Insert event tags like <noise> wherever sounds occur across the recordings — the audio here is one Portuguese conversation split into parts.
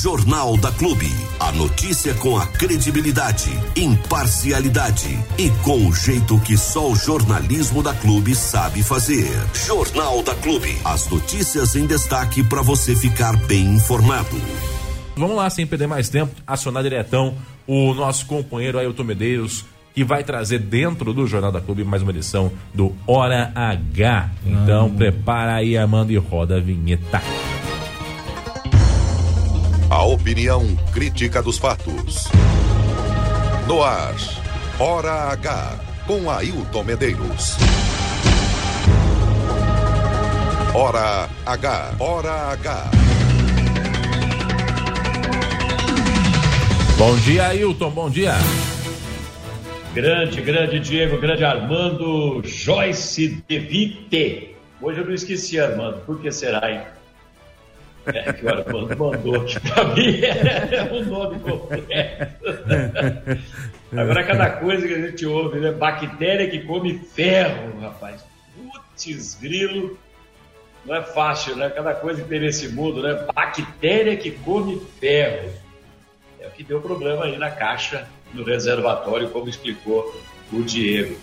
Jornal da Clube. A notícia com a credibilidade, imparcialidade e com o jeito que só o jornalismo da Clube sabe fazer. Jornal da Clube. As notícias em destaque para você ficar bem informado. Vamos lá, sem perder mais tempo, acionar diretão o nosso companheiro Ailton Medeiros que vai trazer dentro do Jornal da Clube mais uma edição do Hora H. Então, ah. prepara aí, Amanda, e roda a vinheta. A opinião crítica dos fatos. No ar, Hora H, com Ailton Medeiros. Hora H, Hora H. Bom dia, Ailton, bom dia. Grande, grande Diego, grande Armando Joyce Devite. Hoje eu não esqueci, Armando. Por que será, hein? É que o Armando mandou aqui pra mim. <laughs> É um nome completo. Agora, cada coisa que a gente ouve, né? Bactéria que come ferro, rapaz. Putz, grilo. Não é fácil, né? Cada coisa que tem nesse mundo, né? Bactéria que come ferro. É o que deu problema aí na caixa no reservatório, como explicou o Diego.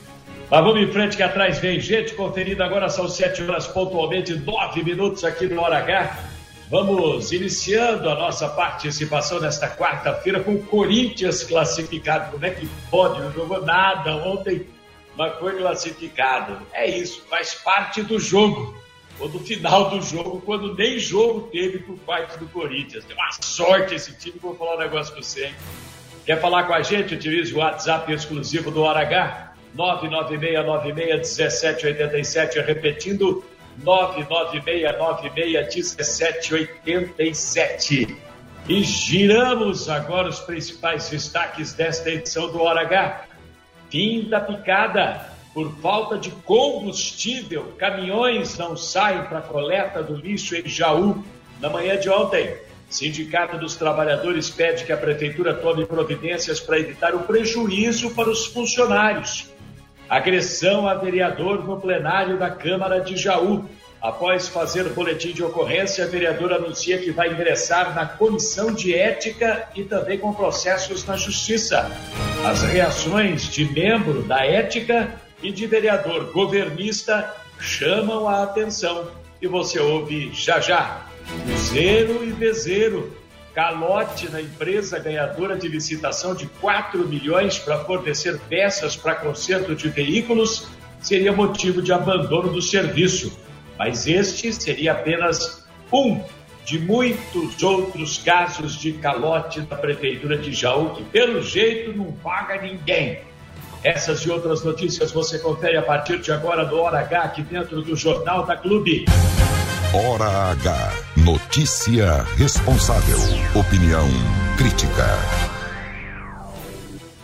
Mas vamos em frente que atrás vem gente conferida. Agora são sete horas pontualmente, nove minutos aqui no Hora H. Vamos iniciando a nossa participação nesta quarta-feira com o Corinthians classificado. Como é que pode? Não jogou nada ontem, mas foi classificado. É isso, faz parte do jogo. Ou do final do jogo, quando nem jogo teve por parte do Corinthians. Tem uma sorte esse time, vou falar um negócio para você, hein? Quer falar com a gente? Utilize o WhatsApp exclusivo do Hora H, 996961787, repetindo, 996961787. E giramos agora os principais destaques desta edição do Hora H. Fim da picada. Por falta de combustível, caminhões não saem para coleta do lixo em Jaú na manhã de ontem. Sindicato dos Trabalhadores pede que a Prefeitura tome providências para evitar o prejuízo para os funcionários. Agressão a vereador no plenário da Câmara de Jaú. Após fazer boletim de ocorrência, a vereadora anuncia que vai ingressar na comissão de ética e também com processos na justiça. As reações de membro da ética e de vereador governista chamam a atenção e você ouve já já. Cruzeiro e Vezeiro. Calote na empresa ganhadora de licitação de 4 milhões para fornecer peças para conserto de veículos seria motivo de abandono do serviço. Mas este seria apenas um de muitos outros casos de calote da Prefeitura de Jaú, que pelo jeito não paga ninguém. Essas e outras notícias você confere a partir de agora do Hora H, aqui dentro do Jornal da Clube. Hora H. Notícia responsável. Opinião crítica.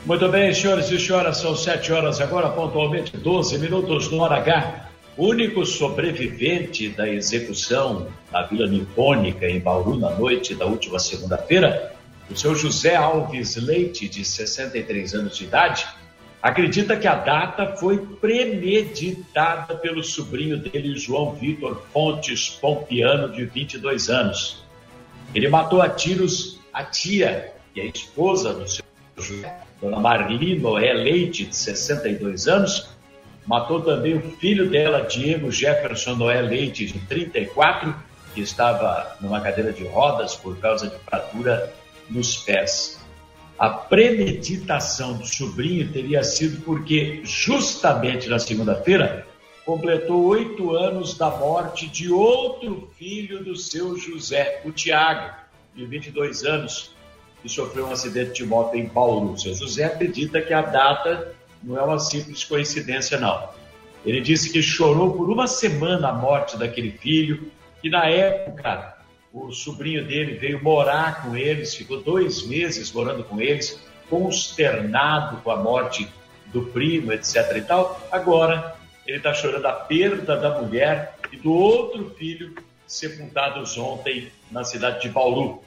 Muito bem, senhores e senhoras, são sete horas agora, pontualmente 12 minutos no Hora H. Único sobrevivente da execução na Vila Nipônica, em Bauru, na noite da última segunda-feira, o seu José Alves Leite, de 63 anos de idade, acredita que a data foi premeditada pelo sobrinho dele, João Vitor Fontes Pompiano, de 22 anos. Ele matou a tiros a tia e a esposa do seu José, Dona Marli Noé Leite, de 62 anos, matou também o filho dela, Diego Jefferson Noé Leite, de 34, que estava numa cadeira de rodas por causa de fratura nos pés. A premeditação do sobrinho teria sido porque, justamente na segunda-feira, completou oito anos da morte de outro filho do seu José, o Tiago, de 22 anos, que sofreu um acidente de moto em. O seu José acredita que a data não é uma simples coincidência, não. Ele disse que chorou por uma semana a morte daquele filho, que na época o sobrinho dele veio morar com eles, ficou dois meses morando com eles, consternado com a morte do primo, etc. e tal. Agora, ele está chorando a perda da mulher e do outro filho sepultados ontem na cidade de Bauru.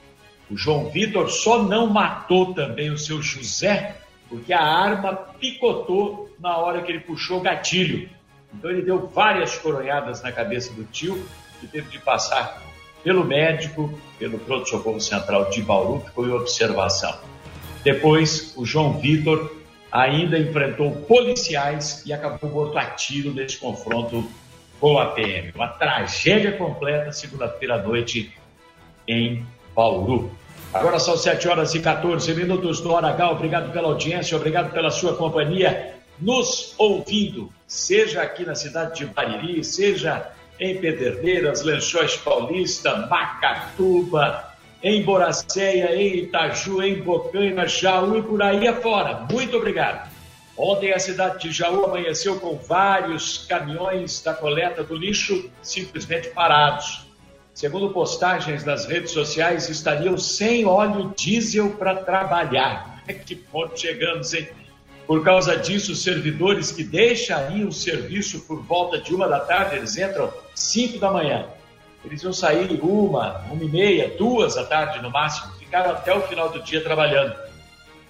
O João Vitor só não matou também o seu José porque a arma picotou na hora que ele puxou o gatilho. Então ele deu várias coronhadas na cabeça do tio e teve de passar pelo médico, pelo pronto-socorro central de Bauru, que foi observação. Depois, o João Vitor ainda enfrentou policiais e acabou morto a tiro nesse confronto com a PM. Uma tragédia completa, segunda-feira à noite, em Bauru. Agora são 7 horas e 14 minutos do Hora H. Obrigado pela audiência, obrigado pela sua companhia, nos ouvindo, seja aqui na cidade de Bariri, seja em Pederneiras, Lençóis Paulista, Macatuba, em Boracéia, em Itaju, em Bocaina, Jaú e por aí afora. Muito obrigado. Ontem a cidade de Jaú amanheceu com vários caminhões da coleta do lixo simplesmente parados. Segundo postagens nas redes sociais, estariam sem óleo diesel para trabalhar. <laughs> Que ponto chegamos, hein? Por causa disso, os servidores que deixam aí o serviço por volta de uma da tarde, eles entram cinco da manhã. Eles iam sair uma, uma e meia, duas da tarde no máximo, ficaram até o final do dia trabalhando.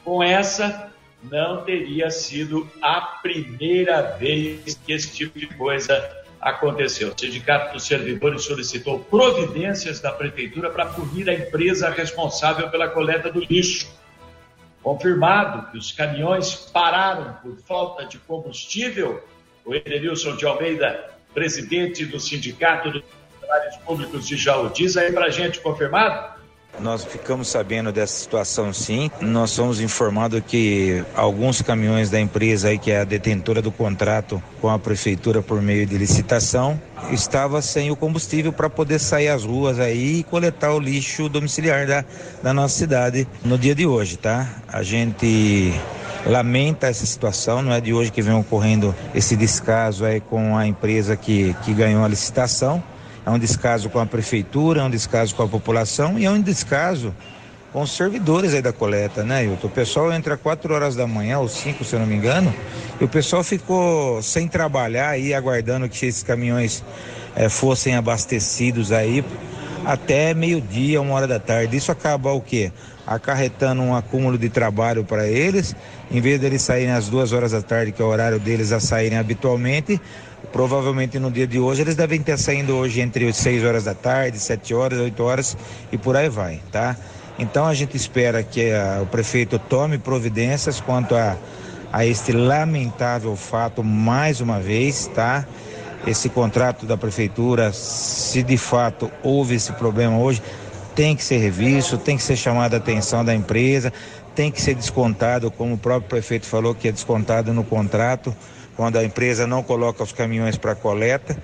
Com essa, não teria sido a primeira vez que esse tipo de coisa aconteceu. O Sindicato dos Servidores solicitou providências da Prefeitura para punir a empresa responsável pela coleta do lixo. Confirmado que os caminhões pararam por falta de combustível, o Edenilson de Almeida, presidente do Sindicato dos Funcionários Públicos de Jaú, diz aí para a gente, confirmado? Nós ficamos sabendo dessa situação sim. Nós somos informados que alguns caminhões da empresa aí, que é a detentora do contrato com a prefeitura por meio de licitação, estava sem o combustível para poder sair às ruas aí e coletar o lixo domiciliar da, da nossa cidade no dia de hoje, tá? A gente lamenta essa situação, não é de hoje que vem ocorrendo esse descaso aí com a empresa que, que ganhou a licitação é um descaso com a prefeitura, é um descaso com a população e é um descaso com os servidores aí da coleta, né, Hilton? O pessoal entra 4 horas da manhã, ou 5, se eu não me engano, e o pessoal ficou sem trabalhar aí, aguardando que esses caminhões eh, fossem abastecidos aí até meio-dia, uma hora da tarde. Isso acaba o quê? Acarretando um acúmulo de trabalho para eles, em vez deles saírem às duas horas da tarde, que é o horário deles a saírem habitualmente, Provavelmente no dia de hoje eles devem estar saindo hoje entre 6 horas da tarde, 7 horas, 8 horas e por aí vai, tá? Então a gente espera que a, o prefeito tome providências quanto a, a este lamentável fato mais uma vez, tá? Esse contrato da prefeitura, se de fato houve esse problema hoje, tem que ser revisto, tem que ser chamada a atenção da empresa, tem que ser descontado, como o próprio prefeito falou, que é descontado no contrato quando a empresa não coloca os caminhões para coleta.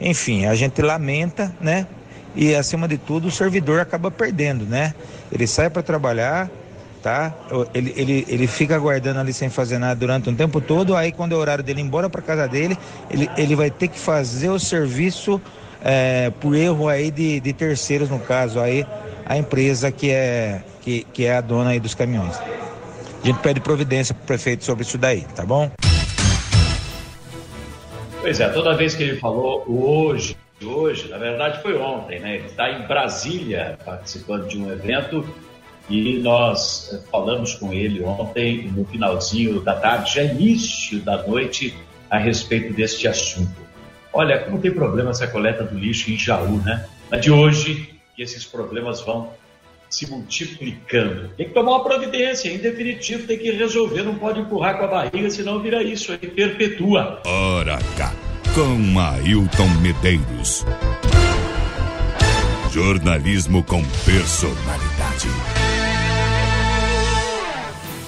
Enfim, a gente lamenta, né? E acima de tudo, o servidor acaba perdendo, né? Ele sai para trabalhar, tá? Ele, ele, ele fica aguardando ali sem fazer nada durante um tempo todo, aí quando é o horário dele ir embora para casa dele, ele, ele vai ter que fazer o serviço é, por erro aí de, de terceiros, no caso aí, a empresa que é, que, que é a dona aí dos caminhões. A gente pede providência para o prefeito sobre isso daí, tá bom? Pois é, toda vez que ele falou hoje, hoje, na verdade foi ontem, né? Ele está em Brasília participando de um evento e nós eh, falamos com ele ontem, no finalzinho da tarde, já início da noite, a respeito deste assunto. Olha, como tem problema essa coleta do lixo em Jaú, né? Mas de hoje, esses problemas vão se multiplicando. Tem que tomar uma providência, em definitivo tem que resolver, não pode empurrar com a barriga, senão vira isso aí, perpetua. Ora cá, com Ailton Medeiros. Jornalismo com personalidade.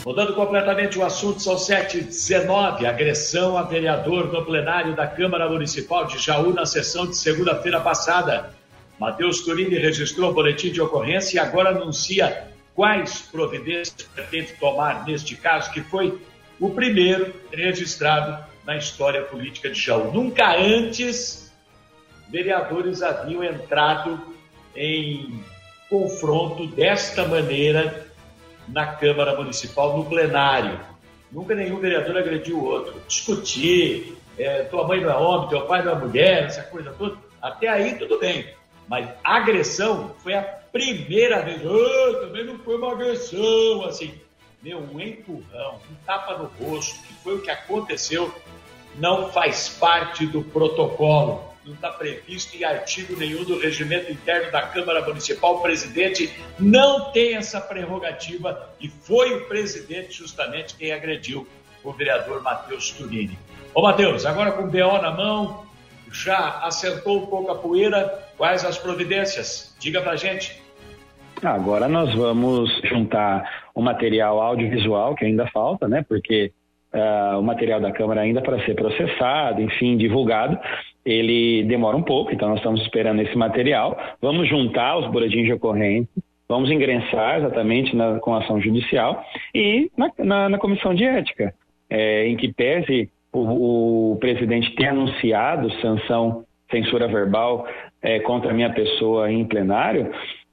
Mudando completamente o assunto, são 7h19. Agressão a vereador no plenário da Câmara Municipal de Jaú na sessão de segunda-feira passada. Matheus Turini registrou o boletim de ocorrência e agora anuncia quais providências pretende tomar neste caso, que foi o primeiro registrado na história política de Jaú. Nunca antes vereadores haviam entrado em confronto desta maneira na Câmara Municipal, no plenário. Nunca nenhum vereador agrediu o outro. Discutir, é, tua mãe não é homem, teu pai não é mulher, essa coisa toda. Até aí tudo bem. Mas agressão foi a primeira vez. Oh, também não foi uma agressão, assim. Meu, um empurrão, um tapa no rosto, que foi o que aconteceu, não faz parte do protocolo. não está previsto em artigo nenhum do regimento interno da Câmara Municipal. O presidente não tem essa prerrogativa e foi o presidente justamente quem agrediu o vereador Matheus Turini. Ô Matheus, agora com o BO na mão, já acertou um pouco a poeira, quais as providências? Diga pra gente. Agora nós vamos juntar o material audiovisual, que ainda falta, né? Porque uh, o material da Câmara ainda para ser processado, enfim, divulgado, ele demora um pouco, então nós estamos esperando esse material. Vamos juntar os boletins de ocorrência, vamos ingressar exatamente na, com ação judicial e na, na, na comissão de ética, é, em que pese o, o, presidente ter anunciado sanção, censura verbal é, contra a minha pessoa em plenário,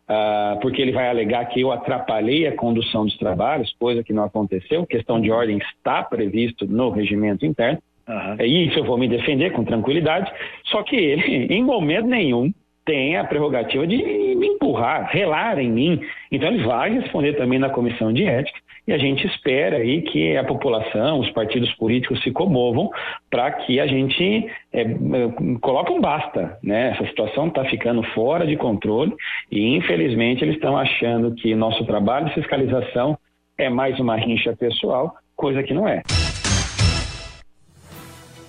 Uh, porque ele vai alegar que eu atrapalhei a condução dos trabalhos, coisa que não aconteceu. Questão de ordem está previsto no regimento interno. Uhum. E isso eu vou me defender com tranquilidade. Só que ele, <laughs> em momento nenhum, tem a prerrogativa de me empurrar, relar em mim. Então ele vai responder também na comissão de ética e a gente espera aí que a população, os partidos políticos se comovam para que a gente é, coloque um basta, né? Essa situação está ficando fora de controle e infelizmente eles estão achando que nosso trabalho de fiscalização é mais uma rincha pessoal, coisa que não é.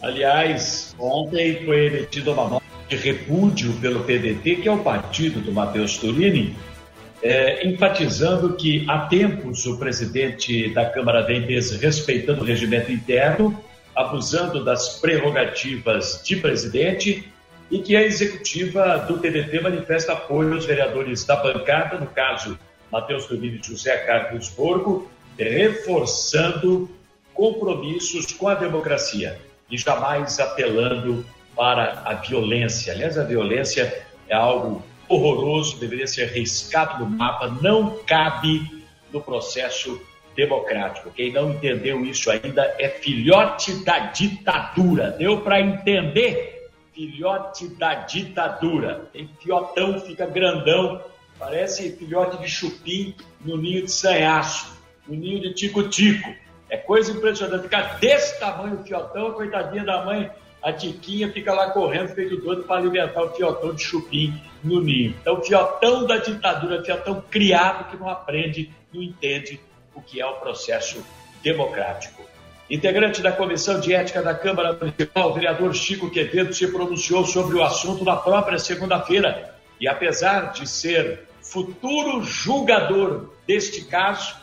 Aliás, ontem foi emitida uma nota de repúdio pelo PDT, que é o partido do Matheus Turini, é, enfatizando que há tempos o presidente da Câmara vem desrespeitando o regimento interno, abusando das prerrogativas de presidente e que a executiva do TDT manifesta apoio aos vereadores da bancada, no caso Matheus Turini e José Carlos Borgo, reforçando compromissos com a democracia e jamais apelando para a violência. Aliás, a violência é algo horroroso, deveria ser riscado do mapa, não cabe no processo democrático. Quem não entendeu isso ainda é filhote da ditadura. Deu para entender? Filhote da ditadura. Tem fiotão, fica grandão, parece filhote de chupim no ninho de sanhaço, no ninho de tico-tico. É coisa impressionante. Ficar desse tamanho o fiotão, coitadinha da mãe a Tiquinha fica lá correndo, feito doido, para alimentar o fiotão de chupim no ninho. Então, fiotão da ditadura, fiotão criado que não aprende, não entende o que é o processo democrático. Integrante da Comissão de Ética da Câmara Municipal, o vereador Chico Quevedo se pronunciou sobre o assunto na própria segunda-feira. E apesar de ser futuro julgador deste caso,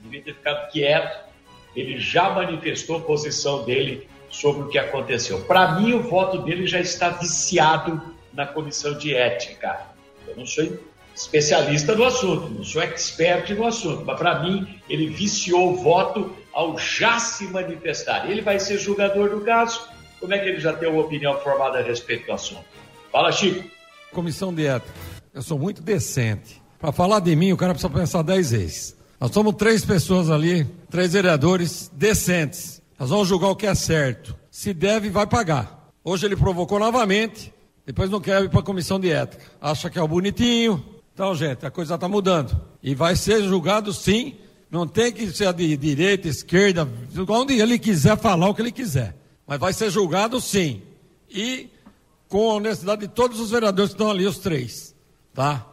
devia ter ficado quieto, ele já manifestou a posição dele sobre o que aconteceu. Para mim, o voto dele já está viciado na comissão de ética. Eu não sou especialista no assunto, não sou expert no assunto, mas para mim, ele viciou o voto ao já se manifestar. Ele vai ser julgador do caso. Como é que ele já tem uma opinião formada a respeito do assunto? Fala, Chico. Comissão de ética. Eu sou muito decente. Para falar de mim, o cara precisa pensar dez vezes. Nós somos três pessoas ali, três vereadores decentes nós vamos julgar o que é certo. Se deve, vai pagar. Hoje ele provocou novamente, depois não quer ir para a comissão de ética. Acha que é o bonitinho. Então, gente, a coisa está mudando. E vai ser julgado sim. Não tem que ser de direita, esquerda, onde ele quiser falar o que ele quiser. Mas vai ser julgado sim. E com a honestidade de todos os vereadores que estão ali, os três. Tá?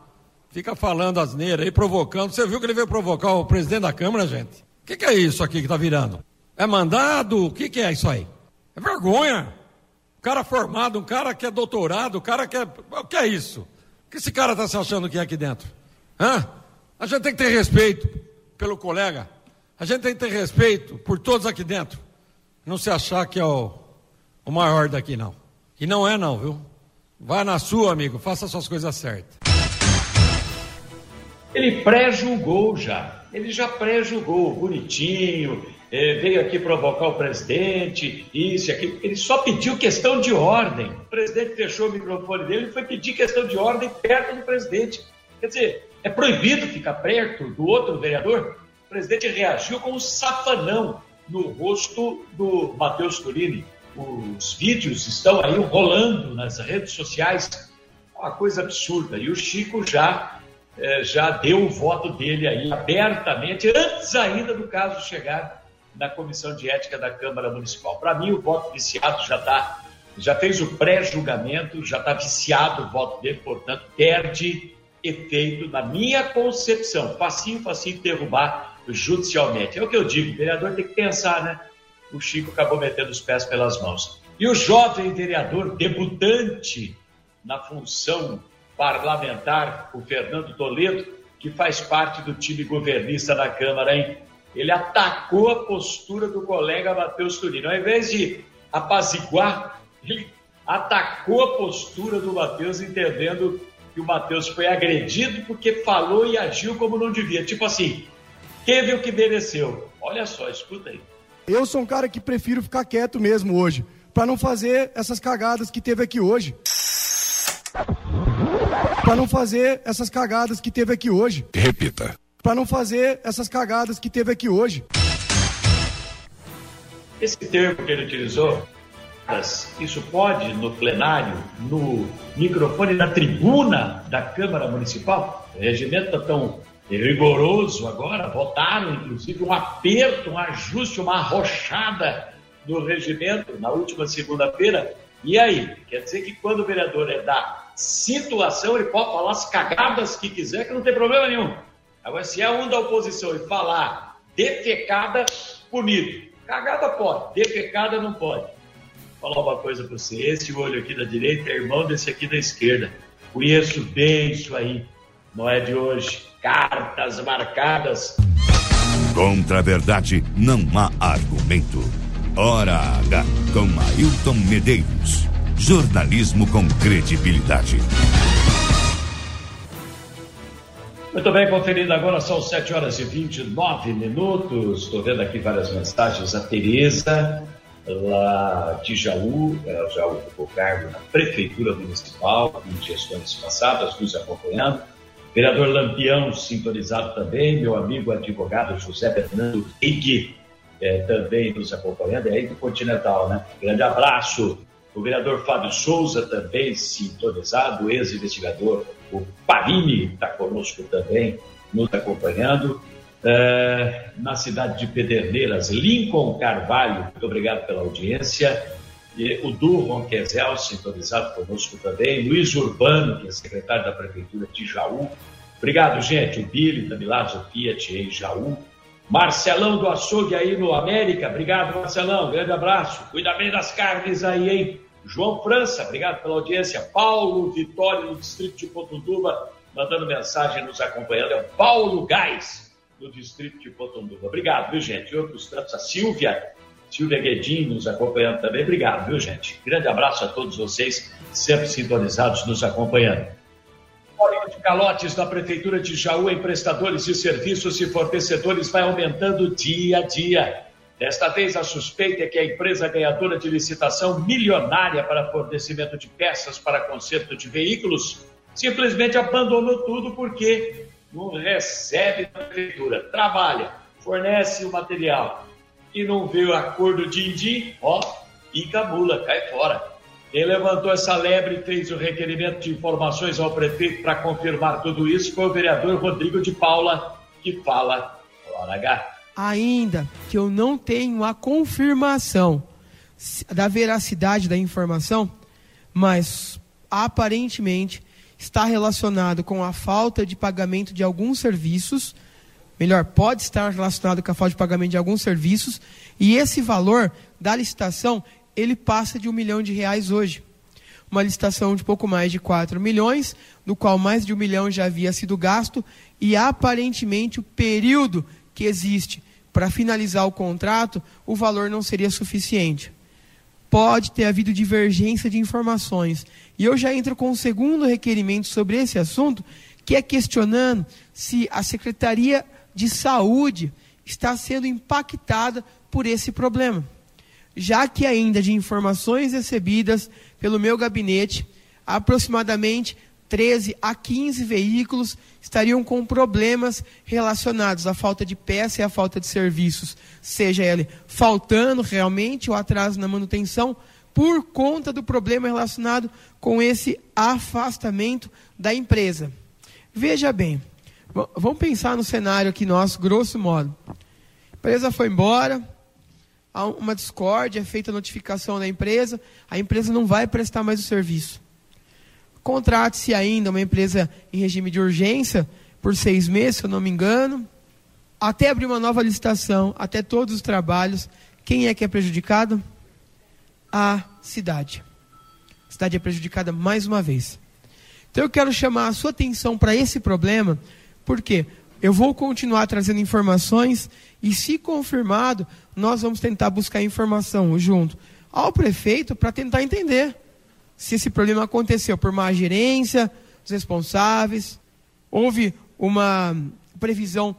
Fica falando asneira aí, provocando. Você viu que ele veio provocar o presidente da Câmara, gente? O que, que é isso aqui que está virando? É mandado? O que, que é isso aí? É vergonha. Um cara formado, um cara que é doutorado, um cara que é. O que é isso? O que esse cara está se achando que é aqui dentro? Hã? A gente tem que ter respeito pelo colega. A gente tem que ter respeito por todos aqui dentro. Não se achar que é o, o maior daqui, não. E não é, não, viu? Vai na sua, amigo, faça suas coisas certas. Ele pré-julgou já. Ele já pré-julgou, bonitinho, veio aqui provocar o presidente, isso e aquilo. Ele só pediu questão de ordem. O presidente fechou o microfone dele e foi pedir questão de ordem perto do presidente. Quer dizer, é proibido ficar perto do outro vereador? O presidente reagiu com um safanão no rosto do Matheus Turini. Os vídeos estão aí rolando nas redes sociais. Uma coisa absurda. E o Chico já, é, já deu o voto dele aí abertamente, antes ainda do caso chegar na Comissão de Ética da Câmara Municipal. Para mim, o voto viciado já está já fez o pré-julgamento, já está viciado o voto dele, portanto, perde efeito, na minha concepção, facinho, facinho derrubar judicialmente. É o que eu digo, o vereador tem que pensar, né? O Chico acabou metendo os pés pelas mãos. E o jovem vereador debutante na função parlamentar, o Fernando Toledo, que faz parte do time governista da Câmara, hein? Ele atacou a postura do colega Matheus Turino. Ao invés de apaziguar, ele atacou a postura do Matheus, entendendo que o Matheus foi agredido porque falou e agiu como não devia. Tipo assim, teve o que mereceu. Olha só, escuta aí. Eu sou um cara que prefiro ficar quieto mesmo hoje, para não fazer essas cagadas que teve aqui hoje. Para não fazer essas cagadas que teve aqui hoje. Repita. Para não fazer essas cagadas que teve aqui hoje. Esse termo que ele utilizou, isso pode no plenário, no microfone na tribuna da Câmara Municipal? O regimento está tão rigoroso agora, votaram inclusive um aperto, um ajuste, uma arrochada no regimento na última segunda-feira. E aí? Quer dizer que quando o vereador é da situação, ele pode falar as cagadas que quiser, que não tem problema nenhum. Agora, se é um da oposição e falar defecada, punido. Cagada pode, defecada não pode. Vou falar uma coisa para você: esse olho aqui da direita é irmão desse aqui da esquerda. Conheço bem isso aí, não é de hoje. Cartas marcadas. Contra a verdade não há argumento. Hora H com Ailton Medeiros. Jornalismo com credibilidade. Muito bem, conferindo agora, são 7 horas e 29 minutos. Estou vendo aqui várias mensagens. A Tereza, lá de Jaú, ela já ocupou cargo na Prefeitura Municipal em gestões passadas, nos acompanhando. Vereador Lampião, sintonizado também. Meu amigo advogado José Fernando Ig, é, também nos acompanhando. É aí do Continental, né? Grande abraço. O vereador Fábio Souza também sintonizado, ex-investigador. O Parini está conosco também, nos acompanhando. É, na cidade de Pederneiras, Lincoln Carvalho, muito obrigado pela audiência. E o Durron Quesel, sintonizado conosco também. Luiz Urbano, que é secretário da Prefeitura de Jaú. Obrigado, gente. O Billy, da Milazzo Fiat em Jaú. Marcelão do Açougue aí no América. Obrigado, Marcelão. Grande abraço. Cuida bem das carnes aí, hein? João França, obrigado pela audiência. Paulo Vitória, no distrito de Potunduba, mandando mensagem nos acompanhando. É o Paulo Gás, no distrito de Potunduba. Obrigado, viu, gente? E outros tantos. A Silvia, Silvia Guedin nos acompanhando também. Obrigado, viu, gente? Grande abraço a todos vocês, sempre sintonizados, nos acompanhando. Volume de calotes da Prefeitura de Jaú em prestadores de serviços e fornecedores vai aumentando dia a dia. Desta vez, a suspeita é que a empresa ganhadora de licitação milionária para fornecimento de peças para conserto de veículos simplesmente abandonou tudo porque não recebe da prefeitura, trabalha, fornece o material e não vê o acordo din-din, ó, e cabula, cai fora. Quem levantou essa lebre e fez o requerimento de informações ao prefeito para confirmar tudo isso foi o vereador Rodrigo de Paula, que fala hora H ainda que eu não tenho a confirmação da veracidade da informação, mas aparentemente está relacionado com a falta de pagamento de alguns serviços, melhor, pode estar relacionado com a falta de pagamento de alguns serviços, e esse valor da licitação, ele passa de um milhão de reais hoje. Uma licitação de pouco mais de 4 milhões, no qual mais de um milhão já havia sido gasto, e aparentemente o período que existe para finalizar o contrato, o valor não seria suficiente. Pode ter havido divergência de informações. E eu já entro com o segundo requerimento sobre esse assunto, que é questionando se a Secretaria de Saúde está sendo impactada por esse problema. Já que ainda de informações recebidas pelo meu gabinete, aproximadamente 13 a 15 veículos estariam com problemas relacionados à falta de peça e à falta de serviços, seja ele faltando realmente ou atraso na manutenção, por conta do problema relacionado com esse afastamento da empresa. Veja bem, vamos pensar no cenário aqui nosso, grosso modo. A empresa foi embora, há uma discórdia, é feita a notificação da empresa, a empresa não vai prestar mais o serviço. Contrate-se ainda uma empresa em regime de urgência por seis meses, se eu não me engano, até abrir uma nova licitação, até todos os trabalhos. Quem é que é prejudicado? A cidade. A cidade é prejudicada mais uma vez. Então eu quero chamar a sua atenção para esse problema, porque eu vou continuar trazendo informações e, se confirmado, nós vamos tentar buscar informação junto ao prefeito para tentar entender se esse problema aconteceu por má gerência, os responsáveis, houve uma previsão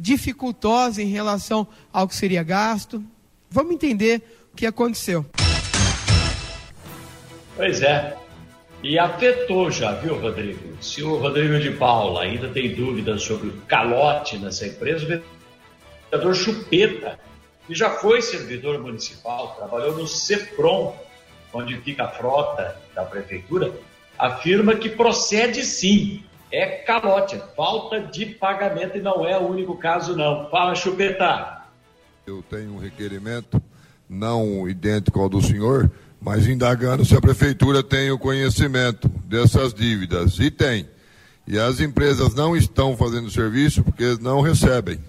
dificultosa em relação ao que seria gasto. Vamos entender o que aconteceu. Pois é. E afetou já, viu, Rodrigo? Se o Rodrigo de Paula ainda tem dúvidas sobre o calote nessa empresa, o vereador Chupeta, que já foi servidor municipal, trabalhou no CEPROM, onde fica a frota da prefeitura, afirma que procede sim. É calote, falta de pagamento e não é o único caso, não. Fala, Chupeta. Eu tenho um requerimento não idêntico ao do senhor, mas indagando se a prefeitura tem o conhecimento dessas dívidas. E tem. E as empresas não estão fazendo serviço porque não recebem.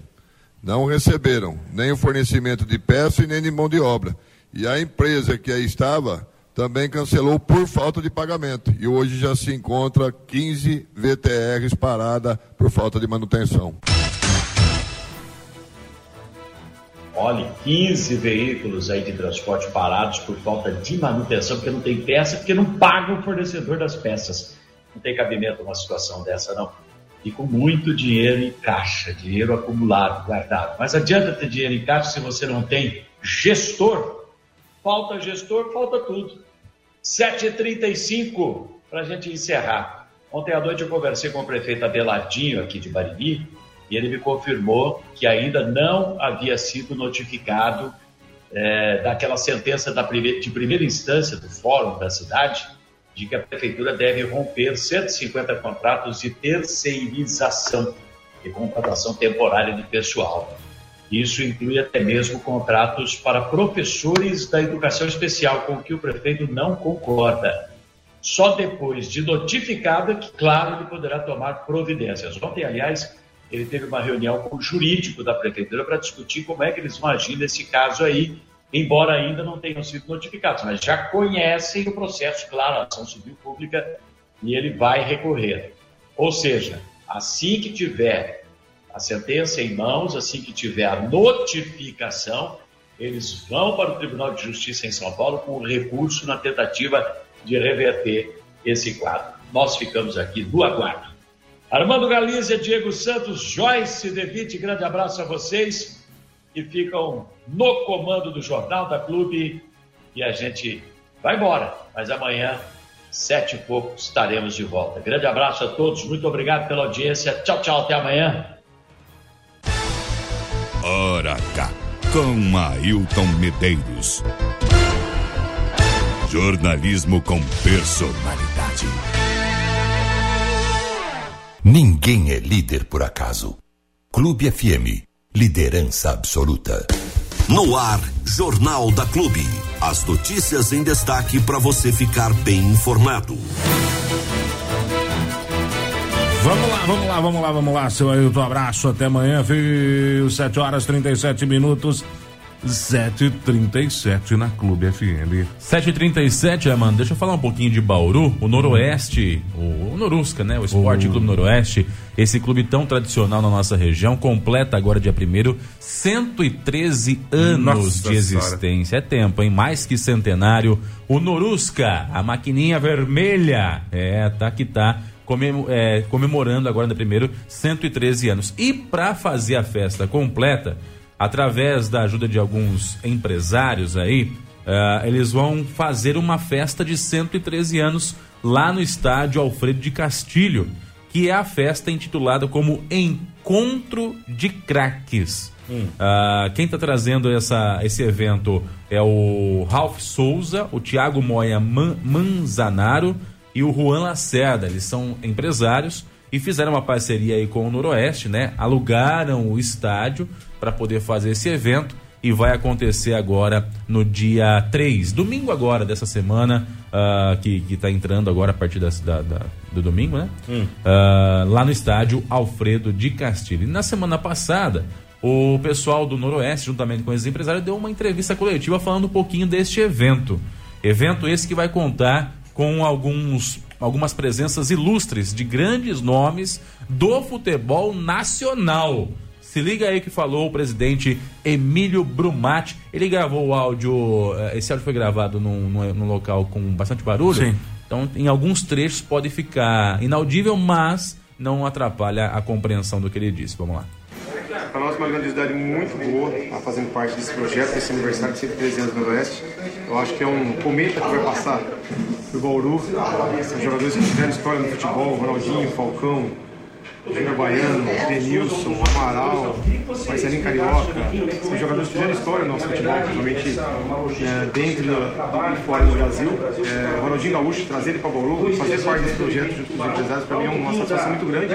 Não receberam nem o fornecimento de peça e nem de mão de obra. E a empresa que aí estava também cancelou por falta de pagamento. E hoje já se encontra 15 VTRs parada por falta de manutenção. Olha, 15 veículos aí de transporte parados por falta de manutenção, porque não tem peça, porque não paga o fornecedor das peças. Não tem cabimento uma situação dessa, não. E com muito dinheiro em caixa, dinheiro acumulado, guardado. Mas adianta ter dinheiro em caixa se você não tem gestor? Falta gestor, falta tudo. 7h35 para a gente encerrar. Ontem à noite eu conversei com o prefeito Abelardinho aqui de Bariri e ele me confirmou que ainda não havia sido notificado é, daquela sentença da primeira, de primeira instância do Fórum da cidade de que a prefeitura deve romper 150 contratos de terceirização e contratação temporária de pessoal. Isso inclui até mesmo contratos para professores da educação especial, com o que o prefeito não concorda. Só depois de notificado é que, claro, ele poderá tomar providências. Ontem, aliás, ele teve uma reunião com o jurídico da prefeitura para discutir como é que eles vão agir nesse caso aí, embora ainda não tenham sido notificados, mas já conhecem o processo, claro, a ação civil pública, e ele vai recorrer. Ou seja, assim que tiver a sentença em mãos, assim que tiver a notificação, eles vão para o Tribunal de Justiça em São Paulo com recurso na tentativa de reverter esse quadro. Nós ficamos aqui no aguardo. Armando Galizia, Diego Santos, Joyce Devite, grande abraço a vocês que ficam no comando do Jornal da Clube e a gente vai embora, mas amanhã, sete e pouco, estaremos de volta. Grande abraço a todos, muito obrigado pela audiência. Tchau, tchau, até amanhã. Hora H, com Ailton Medeiros. Jornalismo com personalidade. Ninguém é líder por acaso. Clube FM, liderança absoluta. No ar, Jornal da Clube. As notícias em destaque para você ficar bem informado. Vamos lá, vamos lá, vamos lá, vamos lá, seu Ailton. Abraço, até amanhã, viu? 7 horas 37 minutos. 7h37 na Clube FM. 7h37, mano, deixa eu falar um pouquinho de Bauru, o Noroeste, o, o Norusca, né? O Esporte o... Clube Noroeste, esse clube tão tradicional na nossa região, completa agora dia 1 113 anos nossa de existência. Senhora. É tempo, hein? Mais que centenário. O Norusca, a maquininha vermelha. É, tá que tá. É, comemorando agora no primeiro 113 anos. E para fazer a festa completa, através da ajuda de alguns empresários aí, uh, eles vão fazer uma festa de 113 anos lá no estádio Alfredo de Castilho, que é a festa intitulada como Encontro de Craques. Hum. Uh, quem está trazendo essa, esse evento é o Ralph Souza, o Thiago Moya Man Manzanaro e o Juan Lacerda. Eles são empresários e fizeram uma parceria aí com o Noroeste, né? Alugaram o estádio para poder fazer esse evento e vai acontecer agora no dia 3, domingo agora dessa semana, uh, que, que tá entrando agora a partir da, da, da do domingo, né? Hum. Uh, lá no estádio Alfredo de Castilho. E na semana passada, o pessoal do Noroeste, juntamente com esses empresários, deu uma entrevista coletiva falando um pouquinho deste evento. Evento esse que vai contar com alguns, algumas presenças ilustres de grandes nomes do futebol nacional. Se liga aí que falou o presidente Emílio Brumati. Ele gravou o áudio. Eh, esse áudio foi gravado num, num, num local com bastante barulho. Sim. Então, em alguns trechos pode ficar inaudível, mas não atrapalha a compreensão do que ele disse. Vamos lá. Para nós é uma grandiosidade muito boa estar fazendo parte desse projeto, desse aniversário de 113 anos do Noroeste. Eu acho que é um cometa que vai passar por Bauru. Jogadores que tiveram história no futebol, Ronaldinho, Falcão, Júnior Baiano, Denilson, Amaral, Marcelinho Carioca, são jogadores que fizeram história no nosso futebol, principalmente é, dentro e fora do Brasil. É, Ronaldinho Gaúcho, trazer ele para Bauru, fazer parte desse projeto junto com os empresários, para mim é uma satisfação muito grande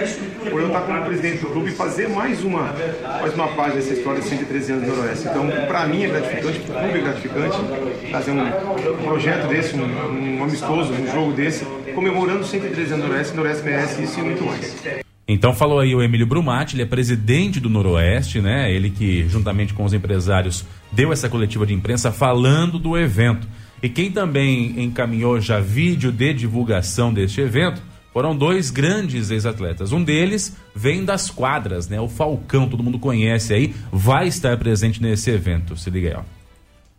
por eu estar como presidente do clube e fazer mais uma, mais uma página dessa história de 113 anos do Noroeste. Então, para mim é gratificante, para o clube é gratificante fazer um, um projeto desse, um, um amistoso, um jogo desse, comemorando 113 anos do Noroeste. O Noroeste merece isso e muito mais. Então falou aí o Emílio Brumati, ele é presidente do Noroeste, né? Ele que, juntamente com os empresários, deu essa coletiva de imprensa falando do evento. E quem também encaminhou já vídeo de divulgação deste evento foram dois grandes ex-atletas. Um deles vem das quadras, né? O Falcão, todo mundo conhece aí, vai estar presente nesse evento. Se liga aí, ó.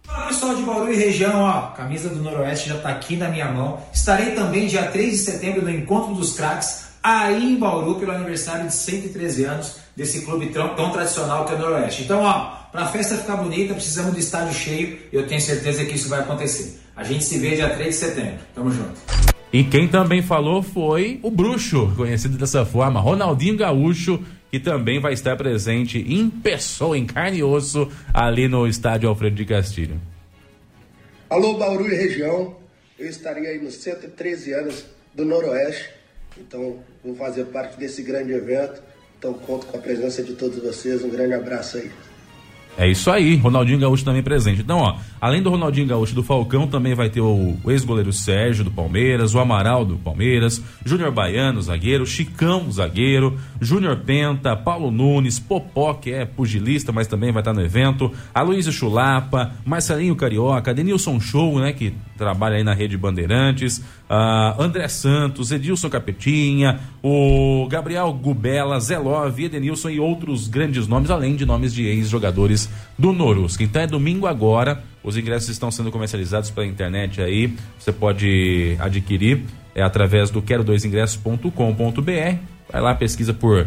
Fala pessoal de Bauru e região, ó, camisa do Noroeste já tá aqui na minha mão. Estarei também dia 3 de setembro no Encontro dos Craques, aí em Bauru, pelo aniversário de 113 anos desse clube tão, tão tradicional que é o Noroeste. Então, ó, para a festa ficar bonita, precisamos de estádio cheio e eu tenho certeza que isso vai acontecer. A gente se vê dia 3 de setembro. Tamo junto. E quem também falou foi o Bruxo, conhecido dessa forma, Ronaldinho Gaúcho, que também vai estar presente em pessoa, em carne e osso, ali no estádio Alfredo de Castilho. Alô, Bauru e região. Eu estaria aí nos 113 anos do Noroeste. Então, vou fazer parte desse grande evento. Então, conto com a presença de todos vocês. Um grande abraço aí. É isso aí, Ronaldinho Gaúcho também presente. Então, ó, além do Ronaldinho Gaúcho do Falcão, também vai ter o, ex-goleiro Sérgio do Palmeiras, o Amaral do Palmeiras, Júnior Baiano, zagueiro, Chicão, zagueiro, Júnior Penta, Paulo Nunes, Popó, que é pugilista, mas também vai estar no evento, Aloysio Chulapa, Marcelinho Carioca, Denilson Show, né, que trabalha aí na Rede Bandeirantes, uh, André Santos, Edilson Capetinha, o Gabriel Gubela, Zé Love, Edenilson e outros grandes nomes, além de nomes de ex-jogadores do Norusca. Então é domingo agora, os ingressos estão sendo comercializados pela internet aí, você pode adquirir é através do quero2ingressos.com.br. Vai lá, pesquisa por uh,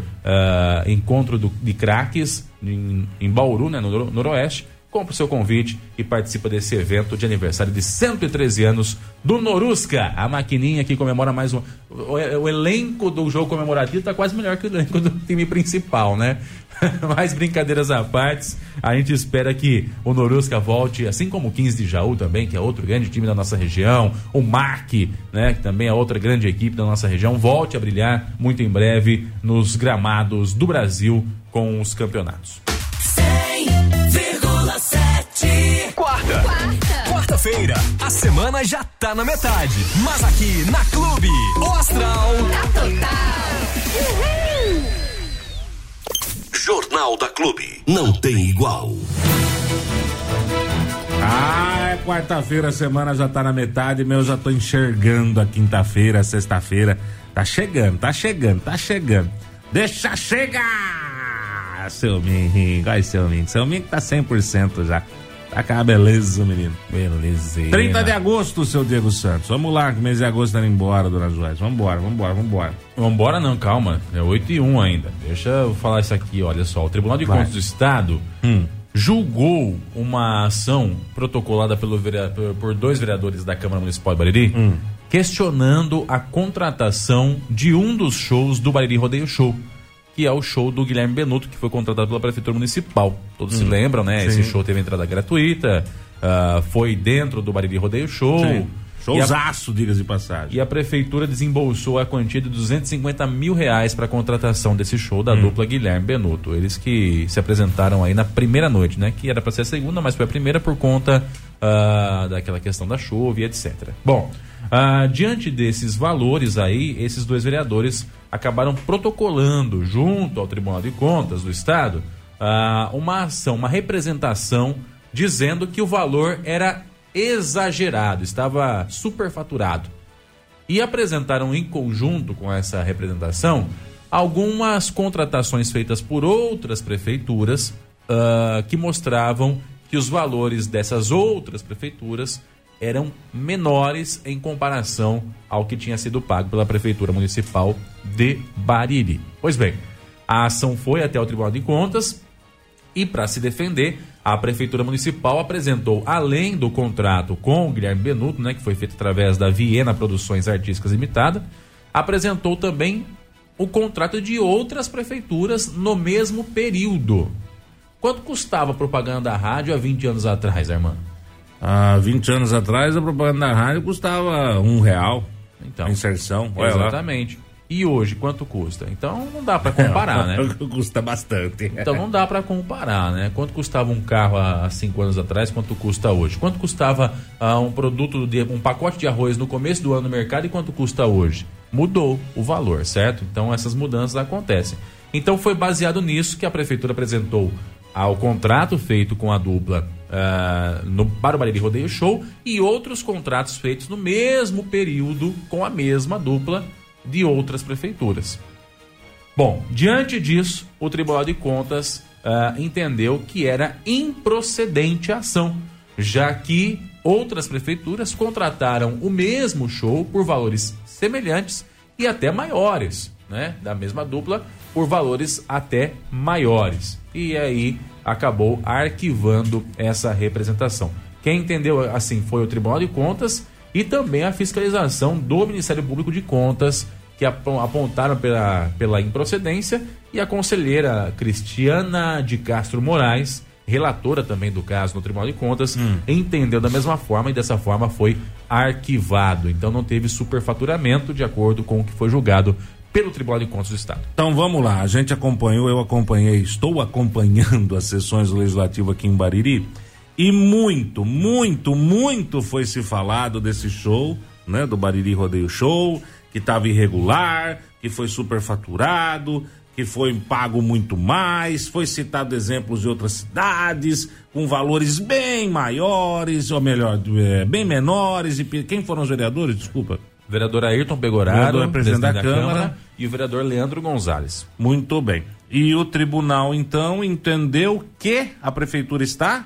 Encontro do, de Craques em, em Bauru, né, no Noroeste compra o seu convite e participa desse evento de aniversário de 113 anos do Norusca, a maquininha que comemora mais um. O, o elenco do jogo comemorativo está quase melhor que o elenco do time principal, né? <laughs> mais brincadeiras à parte, a gente espera que o Norusca volte, assim como o 15 de Jaú também, que é outro grande time da nossa região, o MAC, né, que também é outra grande equipe da nossa região, volte a brilhar muito em breve nos gramados do Brasil com os campeonatos. 100,7 Quarta-feira, a semana já tá na metade. Mas aqui na Clube, o Astral tá total. Uhul. Jornal da Clube. Não tem igual. Ah, é quarta-feira, a semana já tá na metade, meu, já tô enxergando a quinta-feira, sexta-feira. Tá chegando, tá chegando, tá chegando. Deixa chegar! seu Minho. Ai, seu Minho. Seu Minho tá 100% já. Tá cá, beleza, menino. Beleza. 30 de agosto, seu Diego Santos. Vamos lá, que mês de agosto tá indo embora, dona Joyce. Vambora, vambora, vambora. Vambora não, calma. É 8 e 1 ainda. Deixa eu falar isso aqui, olha só. O Tribunal de Vai. Contas do Estado hum. julgou uma ação protocolada pelo, por dois vereadores da Câmara Municipal de Bariri, hum. questionando a contratação de um dos shows do Bariri Rodeio Show que é o show do Guilherme Benuto, que foi contratado pela Prefeitura Municipal. Todos hum, se lembram, né? Sim. Esse show teve entrada gratuita, uh, foi dentro do Bariri Rodeio Show. Sim. Showzaço, diga-se de passagem. E a prefeitura desembolsou a quantia de 250 mil reais para a contratação desse show Hum. da dupla Guilherme Benuto. Eles que se apresentaram aí na primeira noite, né? Que era para ser a segunda, mas foi a primeira por conta ah, daquela questão da chuva e etc. Bom, ah, diante desses valores aí, esses dois vereadores acabaram protocolando junto ao Tribunal de Contas do Estado ah, uma ação, uma representação dizendo que o valor era exagerado, estava superfaturado. E apresentaram em conjunto com essa representação algumas contratações feitas por outras prefeituras ah, que mostravam que os valores dessas outras prefeituras eram menores em comparação ao que tinha sido pago pela Prefeitura Municipal de Bariri. Pois bem, a ação foi até o Tribunal de Contas e, para se defender, a Prefeitura Municipal apresentou, além do contrato com o Guilherme Benuto, né, que foi feito através da Viena Produções Artísticas Limitada, apresentou também o contrato de outras prefeituras no mesmo período. Quanto custava a propaganda da rádio há 20 anos atrás, Armando? Há 20 anos atrás, a propaganda da rádio custava um real. Então, a inserção. Exatamente. E hoje, quanto custa? Então não dá para comparar, <laughs> né? Custa bastante. Então não dá para comparar, né? Quanto custava um carro há há cinco anos atrás, quanto custa hoje? Quanto custava ah, um produto, de, um pacote de arroz no começo do ano no mercado e quanto custa hoje? Mudou o valor, certo? Então essas mudanças acontecem. Então foi baseado nisso que a prefeitura apresentou ao contrato feito com a dupla ah, no para o Rodeio Show e outros contratos feitos no mesmo período com a mesma dupla de outras prefeituras. Bom, diante disso, o Tribunal de Contas ah, entendeu que era improcedente a ação, já que outras prefeituras contrataram o mesmo show por valores semelhantes e até maiores, né? Da mesma dupla, por valores até maiores. E aí acabou arquivando essa representação. Quem entendeu assim foi o Tribunal de Contas e também a fiscalização do Ministério Público de Contas, que apon- apontaram pela, pela improcedência, e a conselheira Cristiana de Castro Moraes, relatora também do caso no Tribunal de Contas, entendeu da mesma forma e dessa forma foi arquivado. Então não teve superfaturamento de acordo com o que foi julgado pelo Tribunal de Contas do Estado. Então vamos lá, a gente acompanhou, eu acompanhei, estou acompanhando as sessões do Legislativo aqui em Bariri e muito, muito, muito foi se falado desse show, né, do Bariri Rodeio Show, que estava irregular, que foi superfaturado, que foi pago muito mais, foi citado exemplos de outras cidades com valores bem maiores, ou melhor, eh, bem menores. E quem foram os vereadores? Desculpa. Vereador Ayrton Pegoraro, Vereador, presidente da Câmara. e o vereador Leandro Gonzalez. Muito bem. E o tribunal, então, entendeu que a prefeitura está?